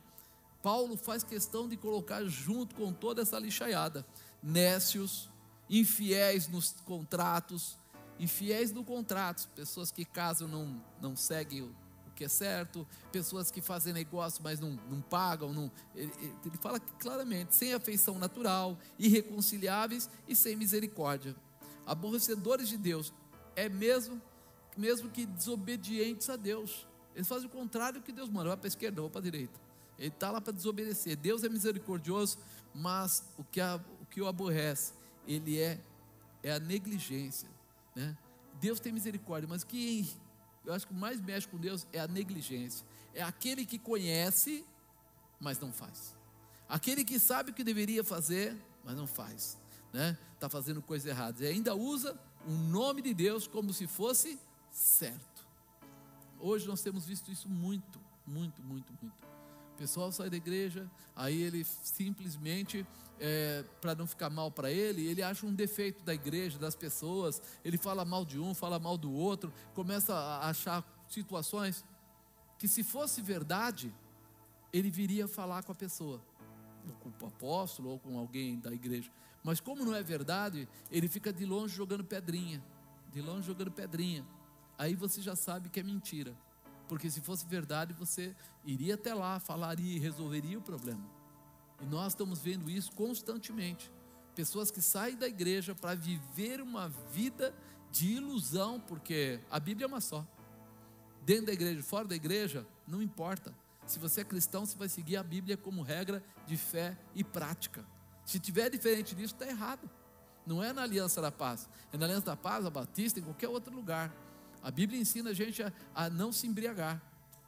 Paulo faz questão de colocar junto com toda essa lixaiada: nécios, infiéis nos contratos, infiéis no contrato, pessoas que casam não, não seguem que é certo, pessoas que fazem negócio, mas não, não pagam. Não, ele, ele fala claramente: sem afeição natural, irreconciliáveis e sem misericórdia. Aborrecedores de Deus, é mesmo, mesmo que desobedientes a Deus. Eles fazem o contrário do que Deus manda, vai para a esquerda, vai para a direita. Ele está lá para desobedecer. Deus é misericordioso, mas o que, a, o que o aborrece, ele é, é a negligência. Né? Deus tem misericórdia, mas o que eu acho que o mais mexe com Deus é a negligência. É aquele que conhece, mas não faz. Aquele que sabe o que deveria fazer, mas não faz. Né? Está fazendo coisa errada. E ainda usa o nome de Deus como se fosse certo. Hoje nós temos visto isso muito, muito, muito, muito. O pessoal sai da igreja, aí ele simplesmente, é, para não ficar mal para ele, ele acha um defeito da igreja, das pessoas, ele fala mal de um, fala mal do outro, começa a achar situações que, se fosse verdade, ele viria falar com a pessoa. com o apóstolo ou com alguém da igreja. Mas como não é verdade, ele fica de longe jogando pedrinha, de longe jogando pedrinha. Aí você já sabe que é mentira. Porque se fosse verdade, você iria até lá, falaria e resolveria o problema. E nós estamos vendo isso constantemente. Pessoas que saem da igreja para viver uma vida de ilusão, porque a Bíblia é uma só. Dentro da igreja, fora da igreja, não importa. Se você é cristão, você vai seguir a Bíblia como regra de fé e prática. Se tiver diferente disso, está errado. Não é na Aliança da Paz, é na Aliança da Paz, a Batista, em qualquer outro lugar. A Bíblia ensina a gente a, a não se embriagar.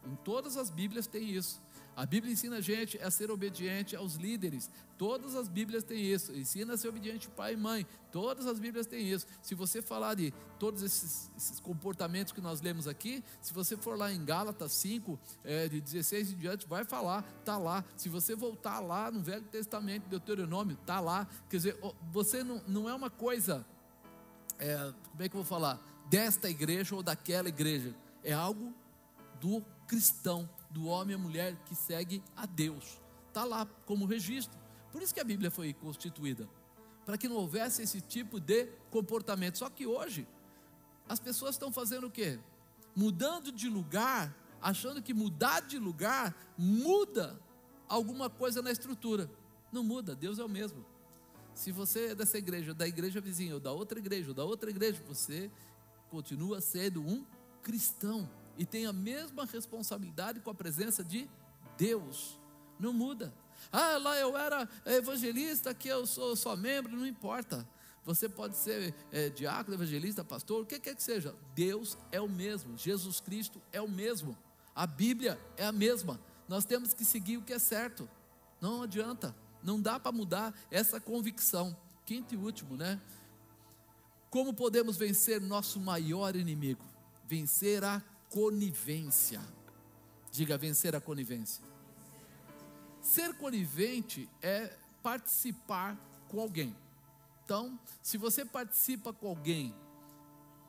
Em todas as Bíblias tem isso. A Bíblia ensina a gente a ser obediente aos líderes. Todas as Bíblias têm isso. Ensina a ser obediente pai e mãe. Todas as Bíblias têm isso. Se você falar de todos esses, esses comportamentos que nós lemos aqui, se você for lá em Gálatas 5, é, de 16 em diante, vai falar, está lá. Se você voltar lá no Velho Testamento, Deuteronômio, está lá. Quer dizer, você não, não é uma coisa, é, como é que eu vou falar? Desta igreja ou daquela igreja. É algo do cristão do homem e mulher que segue a Deus. Está lá como registro. Por isso que a Bíblia foi constituída para que não houvesse esse tipo de comportamento. Só que hoje as pessoas estão fazendo o quê? Mudando de lugar, achando que mudar de lugar muda alguma coisa na estrutura. Não muda, Deus é o mesmo. Se você é dessa igreja, da igreja vizinha, ou da outra igreja, ou da outra igreja, você continua sendo um cristão e tem a mesma responsabilidade com a presença de Deus. Não muda. Ah, lá eu era evangelista, aqui eu sou só membro, não importa. Você pode ser é, diácono, evangelista, pastor, o que quer que seja. Deus é o mesmo, Jesus Cristo é o mesmo, a Bíblia é a mesma. Nós temos que seguir o que é certo. Não adianta, não dá para mudar essa convicção. Quinto e último, né? Como podemos vencer nosso maior inimigo? Vencer a conivência. Diga vencer a conivência. Ser conivente é participar com alguém. Então, se você participa com alguém,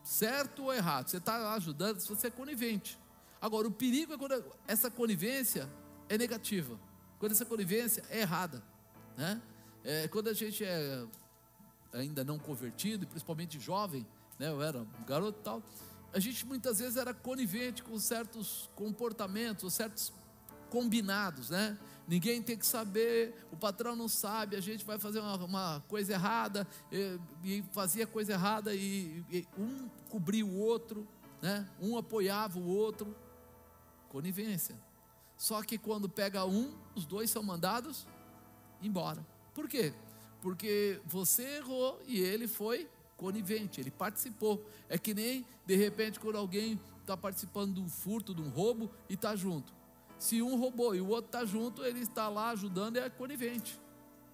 certo ou errado, você está ajudando, se você é conivente. Agora, o perigo é quando essa conivência é negativa, quando essa conivência é errada, né? É, quando a gente é ainda não convertido, principalmente jovem, né? Eu era um garoto e tal a gente muitas vezes era conivente com certos comportamentos, certos combinados, né? Ninguém tem que saber, o patrão não sabe, a gente vai fazer uma, uma coisa errada, e, e, fazia coisa errada e, e, um cobria o outro, né? Um apoiava o outro, conivência. Só que quando pega um, os dois são mandados embora. Por quê? Porque você errou e ele foi conivente, ele participou. É que nem, de repente, quando alguém está participando de um furto, de um roubo e está junto. Se um roubou e o outro está junto, ele está lá ajudando, é conivente.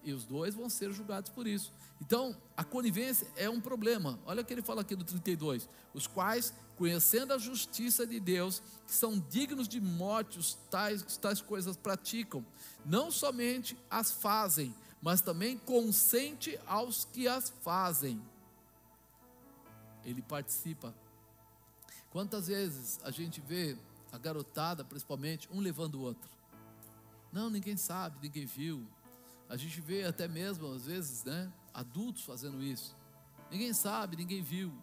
E os dois vão ser julgados por isso. Então, a conivência é um problema. Olha o que ele fala aqui do 32. Os quais, conhecendo a justiça de Deus, que são dignos de morte, os tais, tais coisas praticam, não somente as fazem, mas também consente aos que as fazem ele participa. Quantas vezes a gente vê a garotada, principalmente, um levando o outro? Não, ninguém sabe, ninguém viu. A gente vê até mesmo, às vezes, né, adultos fazendo isso. Ninguém sabe, ninguém viu.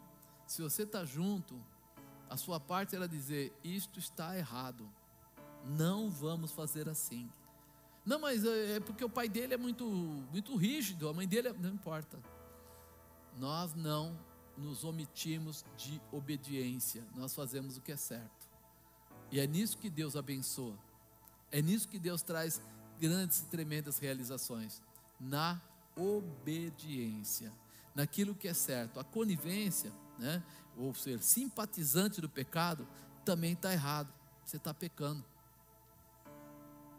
Se você está junto, a sua parte era dizer: isto está errado. Não vamos fazer assim. Não, mas é, é porque o pai dele é muito, muito rígido, a mãe dele é... não importa. Nós não nos omitimos de obediência, nós fazemos o que é certo. E é nisso que Deus abençoa. É nisso que Deus traz grandes e tremendas realizações. Na obediência, naquilo que é certo. A conivência, né, ou ser simpatizante do pecado, também está errado. Você está pecando.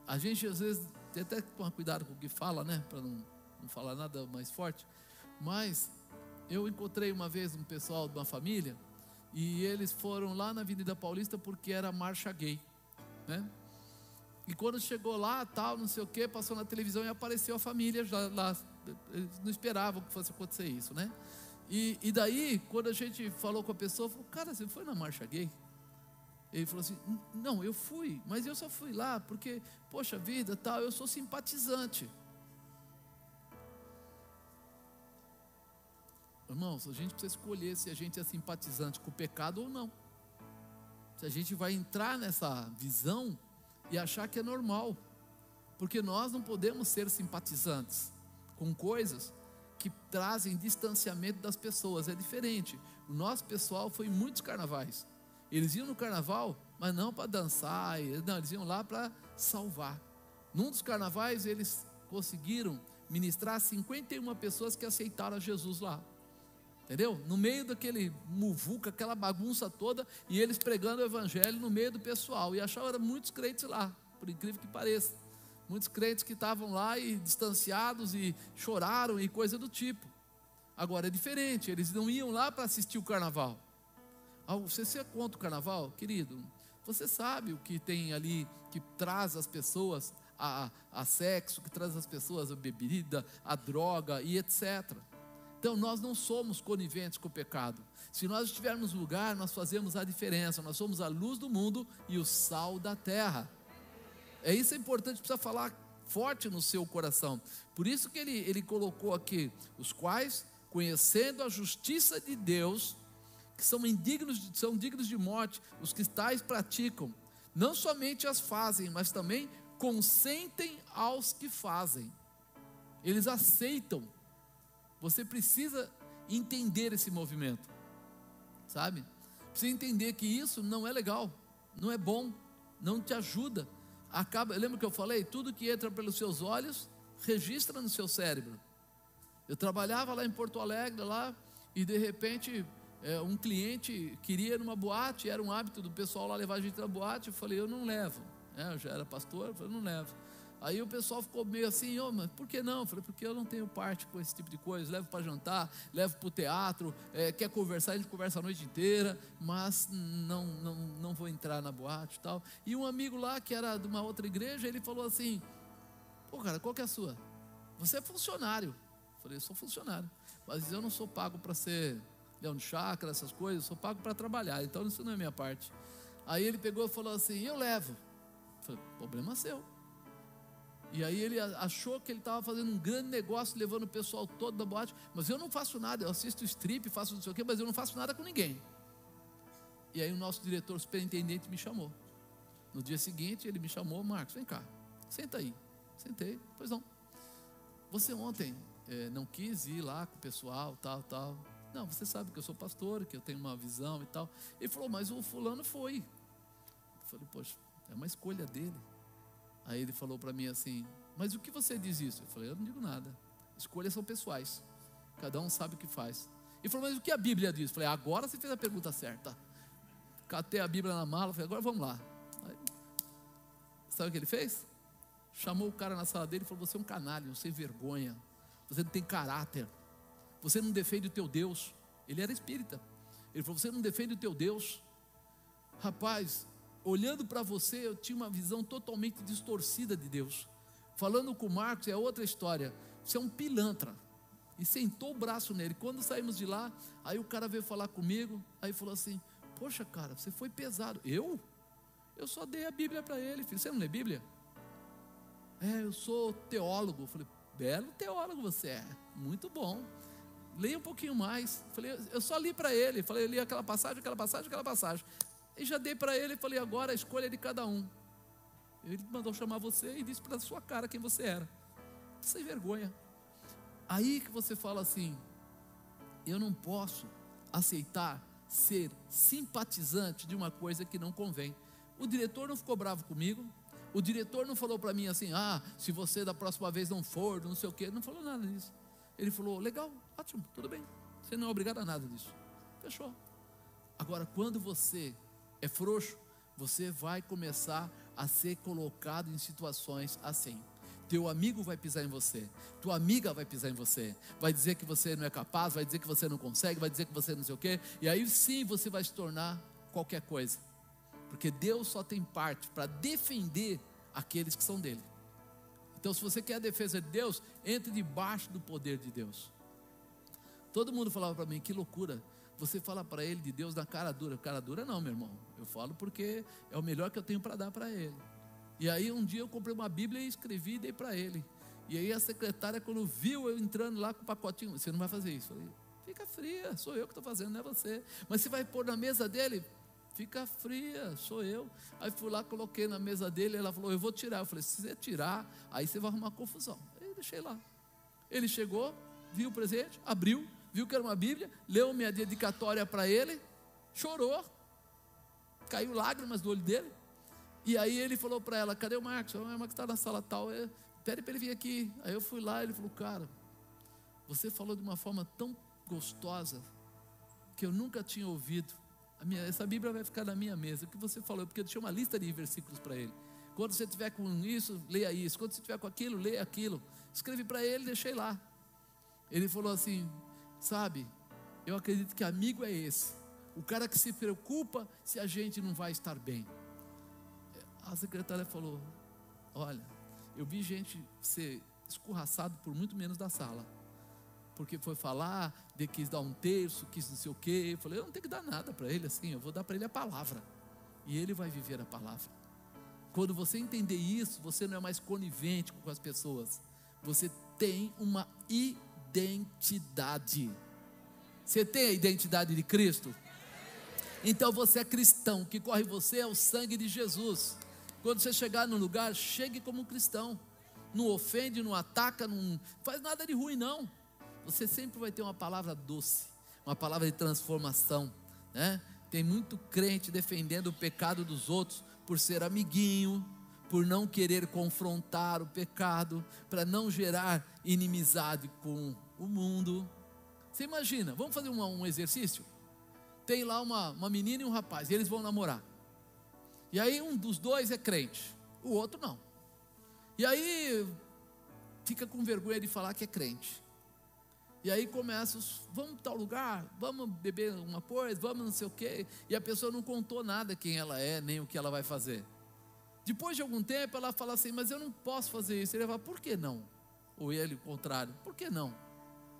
A gente às vezes tem até que tomar cuidado com o que fala, né? Para não, não falar nada mais forte. Mas eu encontrei uma vez um pessoal de uma família e eles foram lá na Avenida Paulista porque era marcha gay, né? E quando chegou lá, tal, não sei o que, passou na televisão e apareceu a família já lá. Eles não esperavam que fosse acontecer isso, né? E, e daí, quando a gente falou com a pessoa, falou, cara, você foi na marcha gay? Ele falou assim: Não, eu fui, mas eu só fui lá porque, poxa vida, tal, eu sou simpatizante. Irmãos, a gente precisa escolher se a gente é simpatizante com o pecado ou não. Se a gente vai entrar nessa visão e achar que é normal, porque nós não podemos ser simpatizantes com coisas que trazem distanciamento das pessoas, é diferente. O nosso pessoal foi em muitos carnavais. Eles iam no carnaval, mas não para dançar, não, eles iam lá para salvar. Num dos carnavais, eles conseguiram ministrar 51 pessoas que aceitaram Jesus lá. Entendeu? No meio daquele muvuca, aquela bagunça toda, e eles pregando o evangelho no meio do pessoal. E achavam muitos crentes lá, por incrível que pareça. Muitos crentes que estavam lá e distanciados e choraram e coisa do tipo. Agora é diferente, eles não iam lá para assistir o carnaval. Você se conta o carnaval, querido? Você sabe o que tem ali que traz as pessoas a, a sexo, que traz as pessoas a bebida, a droga e etc. Então nós não somos coniventes com o pecado. Se nós estivermos no lugar, nós fazemos a diferença. Nós somos a luz do mundo e o sal da terra. É isso é importante, precisa falar forte no seu coração. Por isso que ele, ele colocou aqui, os quais, conhecendo a justiça de Deus, que são indignos, são dignos de morte, os que tais praticam, não somente as fazem, mas também consentem aos que fazem. Eles aceitam. Você precisa entender esse movimento, sabe? Precisa entender que isso não é legal, não é bom, não te ajuda acaba, lembra que eu falei? Tudo que entra pelos seus olhos, registra no seu cérebro. Eu trabalhava lá em Porto Alegre, lá, e de repente é, um cliente queria ir numa boate, era um hábito do pessoal lá levar a gente na boate, eu falei, eu não levo. É, eu já era pastor, eu falei, não levo. Aí o pessoal ficou meio assim, oh, mas por que não? Eu falei, porque eu não tenho parte com esse tipo de coisa. Levo para jantar, levo para o teatro, é, quer conversar, gente conversa a noite inteira, mas não, não, não vou entrar na boate e tal. E um amigo lá, que era de uma outra igreja, ele falou assim: Pô, cara, qual que é a sua? Você é funcionário. Eu falei, eu sou funcionário, mas eu não sou pago para ser leão de chácara, essas coisas, eu sou pago para trabalhar, então isso não é minha parte. Aí ele pegou e falou assim: Eu levo. Eu falei, problema seu. E aí ele achou que ele estava fazendo um grande negócio, levando o pessoal todo da boate. Mas eu não faço nada, eu assisto strip, faço não sei o quê, mas eu não faço nada com ninguém. E aí o nosso diretor superintendente me chamou. No dia seguinte ele me chamou, Marcos, vem cá, senta aí. Sentei, pois não. Você ontem é, não quis ir lá com o pessoal, tal, tal. Não, você sabe que eu sou pastor, que eu tenho uma visão e tal. Ele falou, mas o fulano foi. Eu falei, poxa, é uma escolha dele. Aí ele falou para mim assim: Mas o que você diz isso? Eu falei: Eu não digo nada. Escolhas são pessoais. Cada um sabe o que faz. Ele falou: Mas o que a Bíblia diz? Eu falei: Agora você fez a pergunta certa. Catei a Bíblia na mala. Falei: Agora vamos lá. Aí, sabe o que ele fez? Chamou o cara na sala dele e falou: Você é um canalha, um sem vergonha. Você não tem caráter. Você não defende o teu Deus. Ele era espírita. Ele falou: Você não defende o teu Deus. Rapaz, olhando para você, eu tinha uma visão totalmente distorcida de Deus. Falando com o Marcos, é outra história. Você é um pilantra. E sentou o braço nele. Quando saímos de lá, aí o cara veio falar comigo. Aí falou assim: Poxa, cara, você foi pesado. Eu? Eu só dei a Bíblia para ele. Filho. Você não lê Bíblia? É, eu sou teólogo. Eu falei: Belo teólogo você é. Muito bom. Leia um pouquinho mais. Falei: Eu só li para ele. Falei: Eu li aquela passagem, aquela passagem, aquela passagem. E já dei para ele e falei: agora a escolha é de cada um. Ele mandou chamar você e disse para sua cara quem você era. Sem vergonha. Aí que você fala assim: eu não posso aceitar ser simpatizante de uma coisa que não convém. O diretor não ficou bravo comigo. O diretor não falou para mim assim: ah, se você da próxima vez não for, não sei o quê. Não falou nada disso. Ele falou: legal, ótimo, tudo bem. Você não é obrigado a nada disso. Fechou. Agora, quando você é frouxo, você vai começar a ser colocado em situações assim. Teu amigo vai pisar em você, tua amiga vai pisar em você, vai dizer que você não é capaz, vai dizer que você não consegue, vai dizer que você não sei o quê, e aí sim você vai se tornar qualquer coisa, porque Deus só tem parte para defender aqueles que são dele. Então, se você quer a defesa de Deus, entre debaixo do poder de Deus. Todo mundo falava para mim, que loucura, você fala para ele de Deus na cara dura. Cara dura não, meu irmão. Eu falo porque é o melhor que eu tenho para dar para ele. E aí um dia eu comprei uma Bíblia e escrevi e dei para ele. E aí a secretária, quando viu eu entrando lá com o pacotinho, você não vai fazer isso. Eu falei, fica fria, sou eu que estou fazendo, não é você. Mas se vai pôr na mesa dele, fica fria, sou eu. Aí fui lá, coloquei na mesa dele, ela falou, eu vou tirar. Eu falei, se você tirar, aí você vai arrumar confusão. Aí deixei lá. Ele chegou, viu o presente, abriu, viu que era uma Bíblia, leu minha dedicatória para ele, chorou, caiu lágrimas do olho dele. E aí ele falou para ela: Cadê o Marcos? O Marcos está na sala tal. Pede para ele vir aqui. Aí eu fui lá, ele falou: Cara, você falou de uma forma tão gostosa que eu nunca tinha ouvido. Minha, essa Bíblia vai ficar na minha mesa. O que você falou? Porque eu deixei uma lista de versículos para ele. Quando você tiver com isso, leia isso. Quando você tiver com aquilo, leia aquilo. Escrevi para ele, deixei lá. Ele falou assim: Sabe, eu acredito que amigo é esse. O cara que se preocupa se a gente não vai estar bem. A secretária falou: Olha, eu vi gente ser escorraçado por muito menos da sala. Porque foi falar, de quis dar um terço, quis não sei o quê. Eu falei: Eu não tenho que dar nada para ele assim, eu vou dar para ele a palavra. E ele vai viver a palavra. Quando você entender isso, você não é mais conivente com as pessoas. Você tem uma identidade. Você tem a identidade de Cristo? Então você é cristão, que corre você é o sangue de Jesus. Quando você chegar no lugar, chegue como um cristão. Não ofende, não ataca, não faz nada de ruim, não. Você sempre vai ter uma palavra doce, uma palavra de transformação. Né? Tem muito crente defendendo o pecado dos outros por ser amiguinho, por não querer confrontar o pecado, para não gerar inimizade com o mundo. Você imagina, vamos fazer um, um exercício? tem lá uma, uma menina e um rapaz, e eles vão namorar. E aí um dos dois é crente, o outro não. E aí fica com vergonha de falar que é crente. E aí começa, vamos para tal lugar, vamos beber uma coisa, vamos não sei o quê. E a pessoa não contou nada quem ela é, nem o que ela vai fazer. Depois de algum tempo, ela fala assim: Mas eu não posso fazer isso. Ele fala: Por que não? Ou ele, o contrário: Por que não?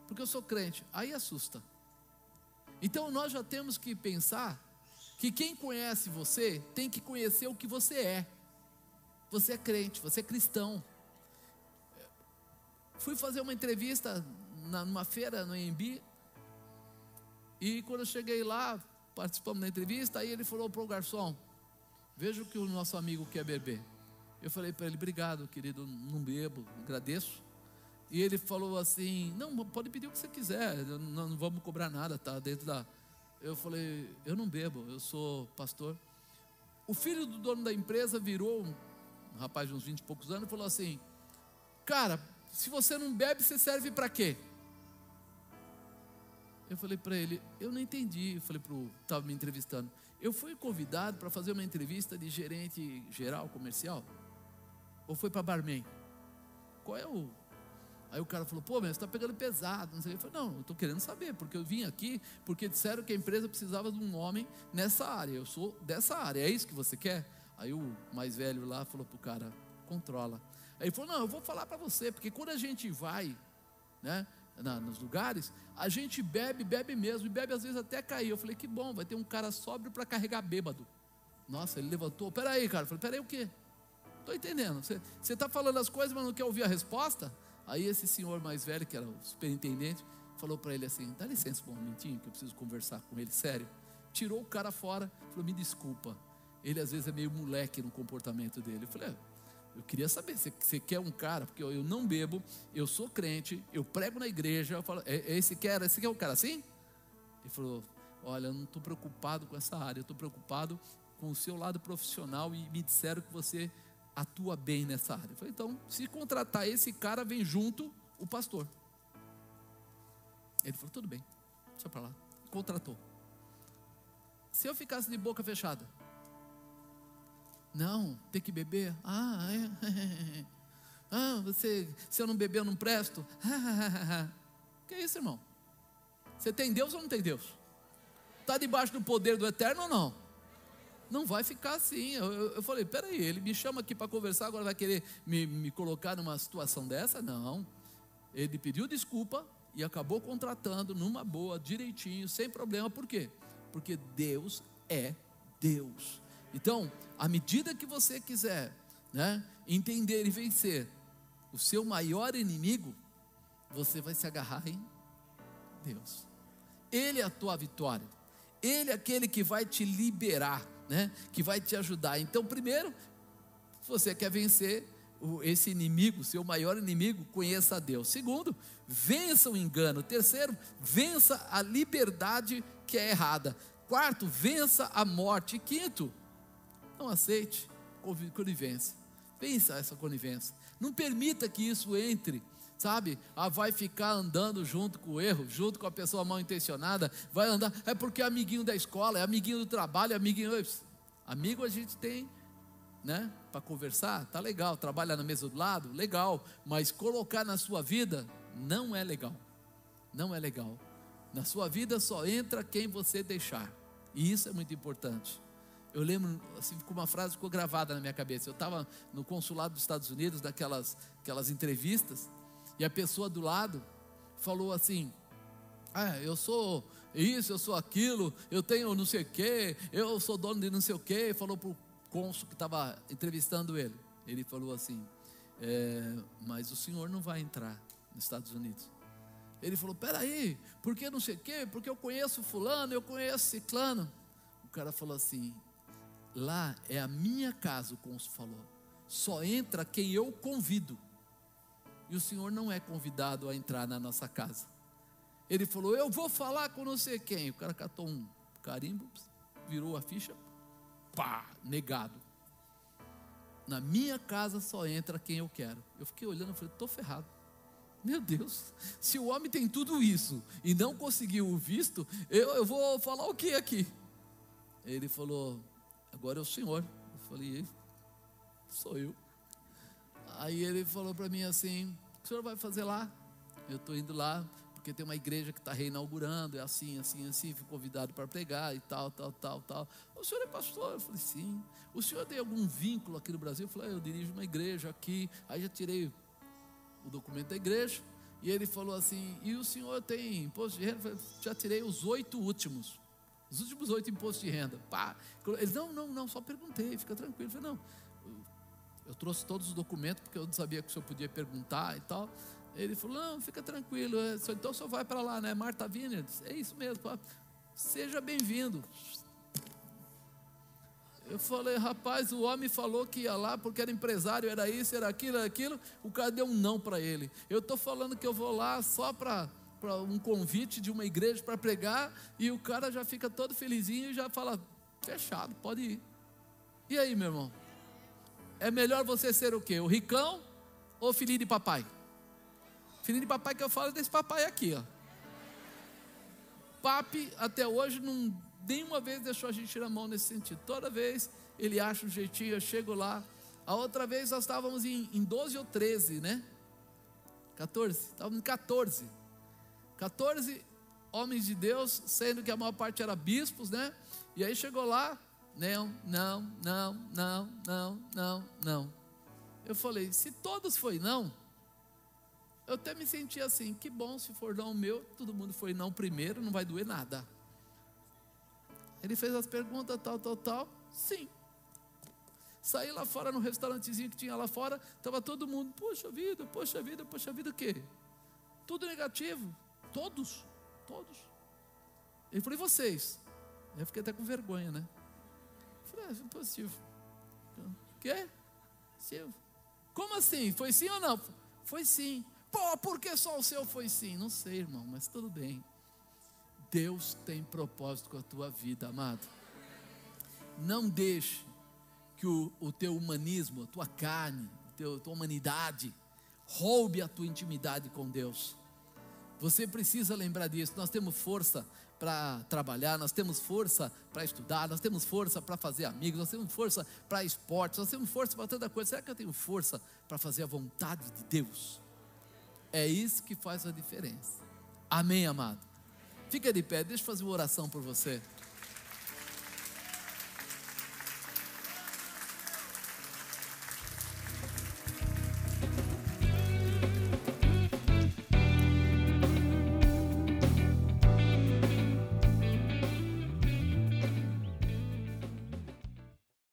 Porque eu sou crente. Aí assusta. Então nós já temos que pensar que quem conhece você tem que conhecer o que você é. Você é crente, você é cristão. Fui fazer uma entrevista numa feira no EMB. E quando eu cheguei lá, participamos da entrevista, aí ele falou para o garçom: Veja o que o nosso amigo quer beber. Eu falei para ele: Obrigado, querido, não bebo, agradeço. E ele falou assim: Não, pode pedir o que você quiser, não, não vamos cobrar nada, tá dentro da. Eu falei: Eu não bebo, eu sou pastor. O filho do dono da empresa virou um rapaz de uns 20 e poucos anos e falou assim: Cara, se você não bebe, você serve para quê? Eu falei para ele: Eu não entendi. Eu falei para o estava me entrevistando. Eu fui convidado para fazer uma entrevista de gerente geral comercial? Ou foi para barman? Qual é o Aí o cara falou, pô, mas você está pegando pesado. Não sei. Eu falei, não, eu estou querendo saber, porque eu vim aqui porque disseram que a empresa precisava de um homem nessa área. Eu sou dessa área, é isso que você quer? Aí o mais velho lá falou para o cara, controla. Aí ele falou, não, eu vou falar para você, porque quando a gente vai, né, na, nos lugares, a gente bebe, bebe mesmo, e bebe às vezes até cair. Eu falei, que bom, vai ter um cara sóbrio para carregar bêbado. Nossa, ele levantou, peraí, cara. Eu falei, peraí o quê? Estou entendendo. Você está falando as coisas, mas não quer ouvir a resposta? Aí esse senhor mais velho, que era o superintendente, falou para ele assim: dá licença um momentinho que eu preciso conversar com ele, sério. Tirou o cara fora, falou: me desculpa. Ele às vezes é meio moleque no comportamento dele. Eu falei: é, eu queria saber, você, você quer um cara, porque eu, eu, não bebo, eu sou crente, eu prego na igreja. Eu falo, é, é esse quer, esse quer um cara assim? Ele falou: olha, eu não estou preocupado com essa área, eu estou preocupado com o seu lado profissional e me disseram que você atua bem nessa área. Eu falei, então, se contratar esse cara, vem junto o pastor. Ele falou, tudo bem, deixa para lá. Contratou. Se eu ficasse de boca fechada, não, tem que beber. Ah, é. Ah, você, se eu não beber, eu não presto. que isso, irmão? Você tem Deus ou não tem Deus? Está debaixo do poder do eterno ou não? Não vai ficar assim. Eu, eu, eu falei, peraí, ele me chama aqui para conversar, agora vai querer me, me colocar numa situação dessa? Não. Ele pediu desculpa e acabou contratando numa boa, direitinho, sem problema. Por quê? Porque Deus é Deus. Então, à medida que você quiser né, entender e vencer o seu maior inimigo, você vai se agarrar em Deus. Ele é a tua vitória. Ele é aquele que vai te liberar, né? Que vai te ajudar. Então, primeiro, se você quer vencer esse inimigo, seu maior inimigo, conheça a Deus. Segundo, vença o engano. Terceiro, vença a liberdade que é errada. Quarto, vença a morte. E quinto, não aceite conivência. Pensa essa conivência. Não permita que isso entre sabe? Ah, vai ficar andando junto com o erro, junto com a pessoa mal intencionada, vai andar, é porque é amiguinho da escola, é amiguinho do trabalho, é amiguinho. Amigo a gente tem, né? Para conversar, tá legal, trabalha na mesa do lado, legal, mas colocar na sua vida não é legal. Não é legal. Na sua vida só entra quem você deixar. E isso é muito importante. Eu lembro, assim, com uma frase ficou gravada na minha cabeça. Eu estava no consulado dos Estados Unidos, daquelas aquelas entrevistas, e a pessoa do lado falou assim: Ah, eu sou isso, eu sou aquilo, eu tenho não sei o quê, eu sou dono de não sei o quê. Falou para o cônsul que estava entrevistando ele. Ele falou assim: é, Mas o senhor não vai entrar nos Estados Unidos. Ele falou: Peraí, por que não sei o quê? Porque eu conheço Fulano, eu conheço Ciclano. O cara falou assim: Lá é a minha casa, o cônsul falou. Só entra quem eu convido. E o senhor não é convidado a entrar na nossa casa. Ele falou: Eu vou falar com não sei quem. O cara catou um carimbo, virou a ficha, pá, negado. Na minha casa só entra quem eu quero. Eu fiquei olhando e falei: Estou ferrado. Meu Deus, se o homem tem tudo isso e não conseguiu o visto, eu, eu vou falar o que aqui? Ele falou: Agora é o senhor. Eu falei: Sou eu. Aí ele falou para mim assim: O senhor vai fazer lá? Eu estou indo lá porque tem uma igreja que está reinaugurando, é assim, assim, assim, fui convidado para pregar e tal, tal, tal, tal. O senhor é pastor? Eu falei, sim. O senhor tem algum vínculo aqui no Brasil? Eu falei, ah, eu dirijo uma igreja aqui. Aí já tirei o documento da igreja. E ele falou assim, e o senhor tem imposto de renda? Eu falei, já tirei os oito últimos. Os últimos oito impostos de renda. Pá. Ele, não, não, não, só perguntei, fica tranquilo. Eu falei, não, eu trouxe todos os documentos, porque eu não sabia que o senhor podia perguntar e tal. Ele falou: Não, fica tranquilo, é então só vai para lá, né? Marta Vineyard. É isso mesmo, seja bem-vindo. Eu falei, rapaz, o homem falou que ia lá porque era empresário, era isso, era aquilo, era aquilo. O cara deu um não para ele. Eu estou falando que eu vou lá só para um convite de uma igreja para pregar, e o cara já fica todo felizinho e já fala: fechado, pode ir. E aí, meu irmão? É melhor você ser o quê? O ricão ou filhinho de papai? Filhinho de papai que eu falo é desse papai aqui, ó. Papi até hoje não nenhuma vez deixou a gente tirar a mão nesse sentido. Toda vez ele acha um jeitinho, eu chego lá. A outra vez nós estávamos em, em 12 ou 13, né? 14, estávamos em 14. 14 homens de Deus, sendo que a maior parte era bispos, né? E aí chegou lá, não, não, não, não, não, não, não. Eu falei, se todos foi não, eu até me senti assim, que bom se for não meu, todo mundo foi não primeiro, não vai doer nada. Ele fez as perguntas, tal, tal, tal. Sim. Saí lá fora no restaurantezinho que tinha lá fora, estava todo mundo, poxa vida, poxa vida, poxa vida, o quê? Tudo negativo. Todos, todos. Ele falou, e vocês? Eu fiquei até com vergonha, né? falei, ah, positivo. Quê? Sim. Como assim? Foi sim ou não? Foi sim. Pô, por que só o seu foi sim? Não sei, irmão, mas tudo bem. Deus tem propósito com a tua vida, amado. Não deixe que o, o teu humanismo, a tua carne, a tua humanidade, roube a tua intimidade com Deus. Você precisa lembrar disso. Nós temos força para trabalhar, nós temos força para estudar, nós temos força para fazer amigos, nós temos força para esportes, nós temos força para tanta coisa. Será que eu tenho força para fazer a vontade de Deus? É isso que faz a diferença. Amém, amado? Fica de pé, deixa eu fazer uma oração por você.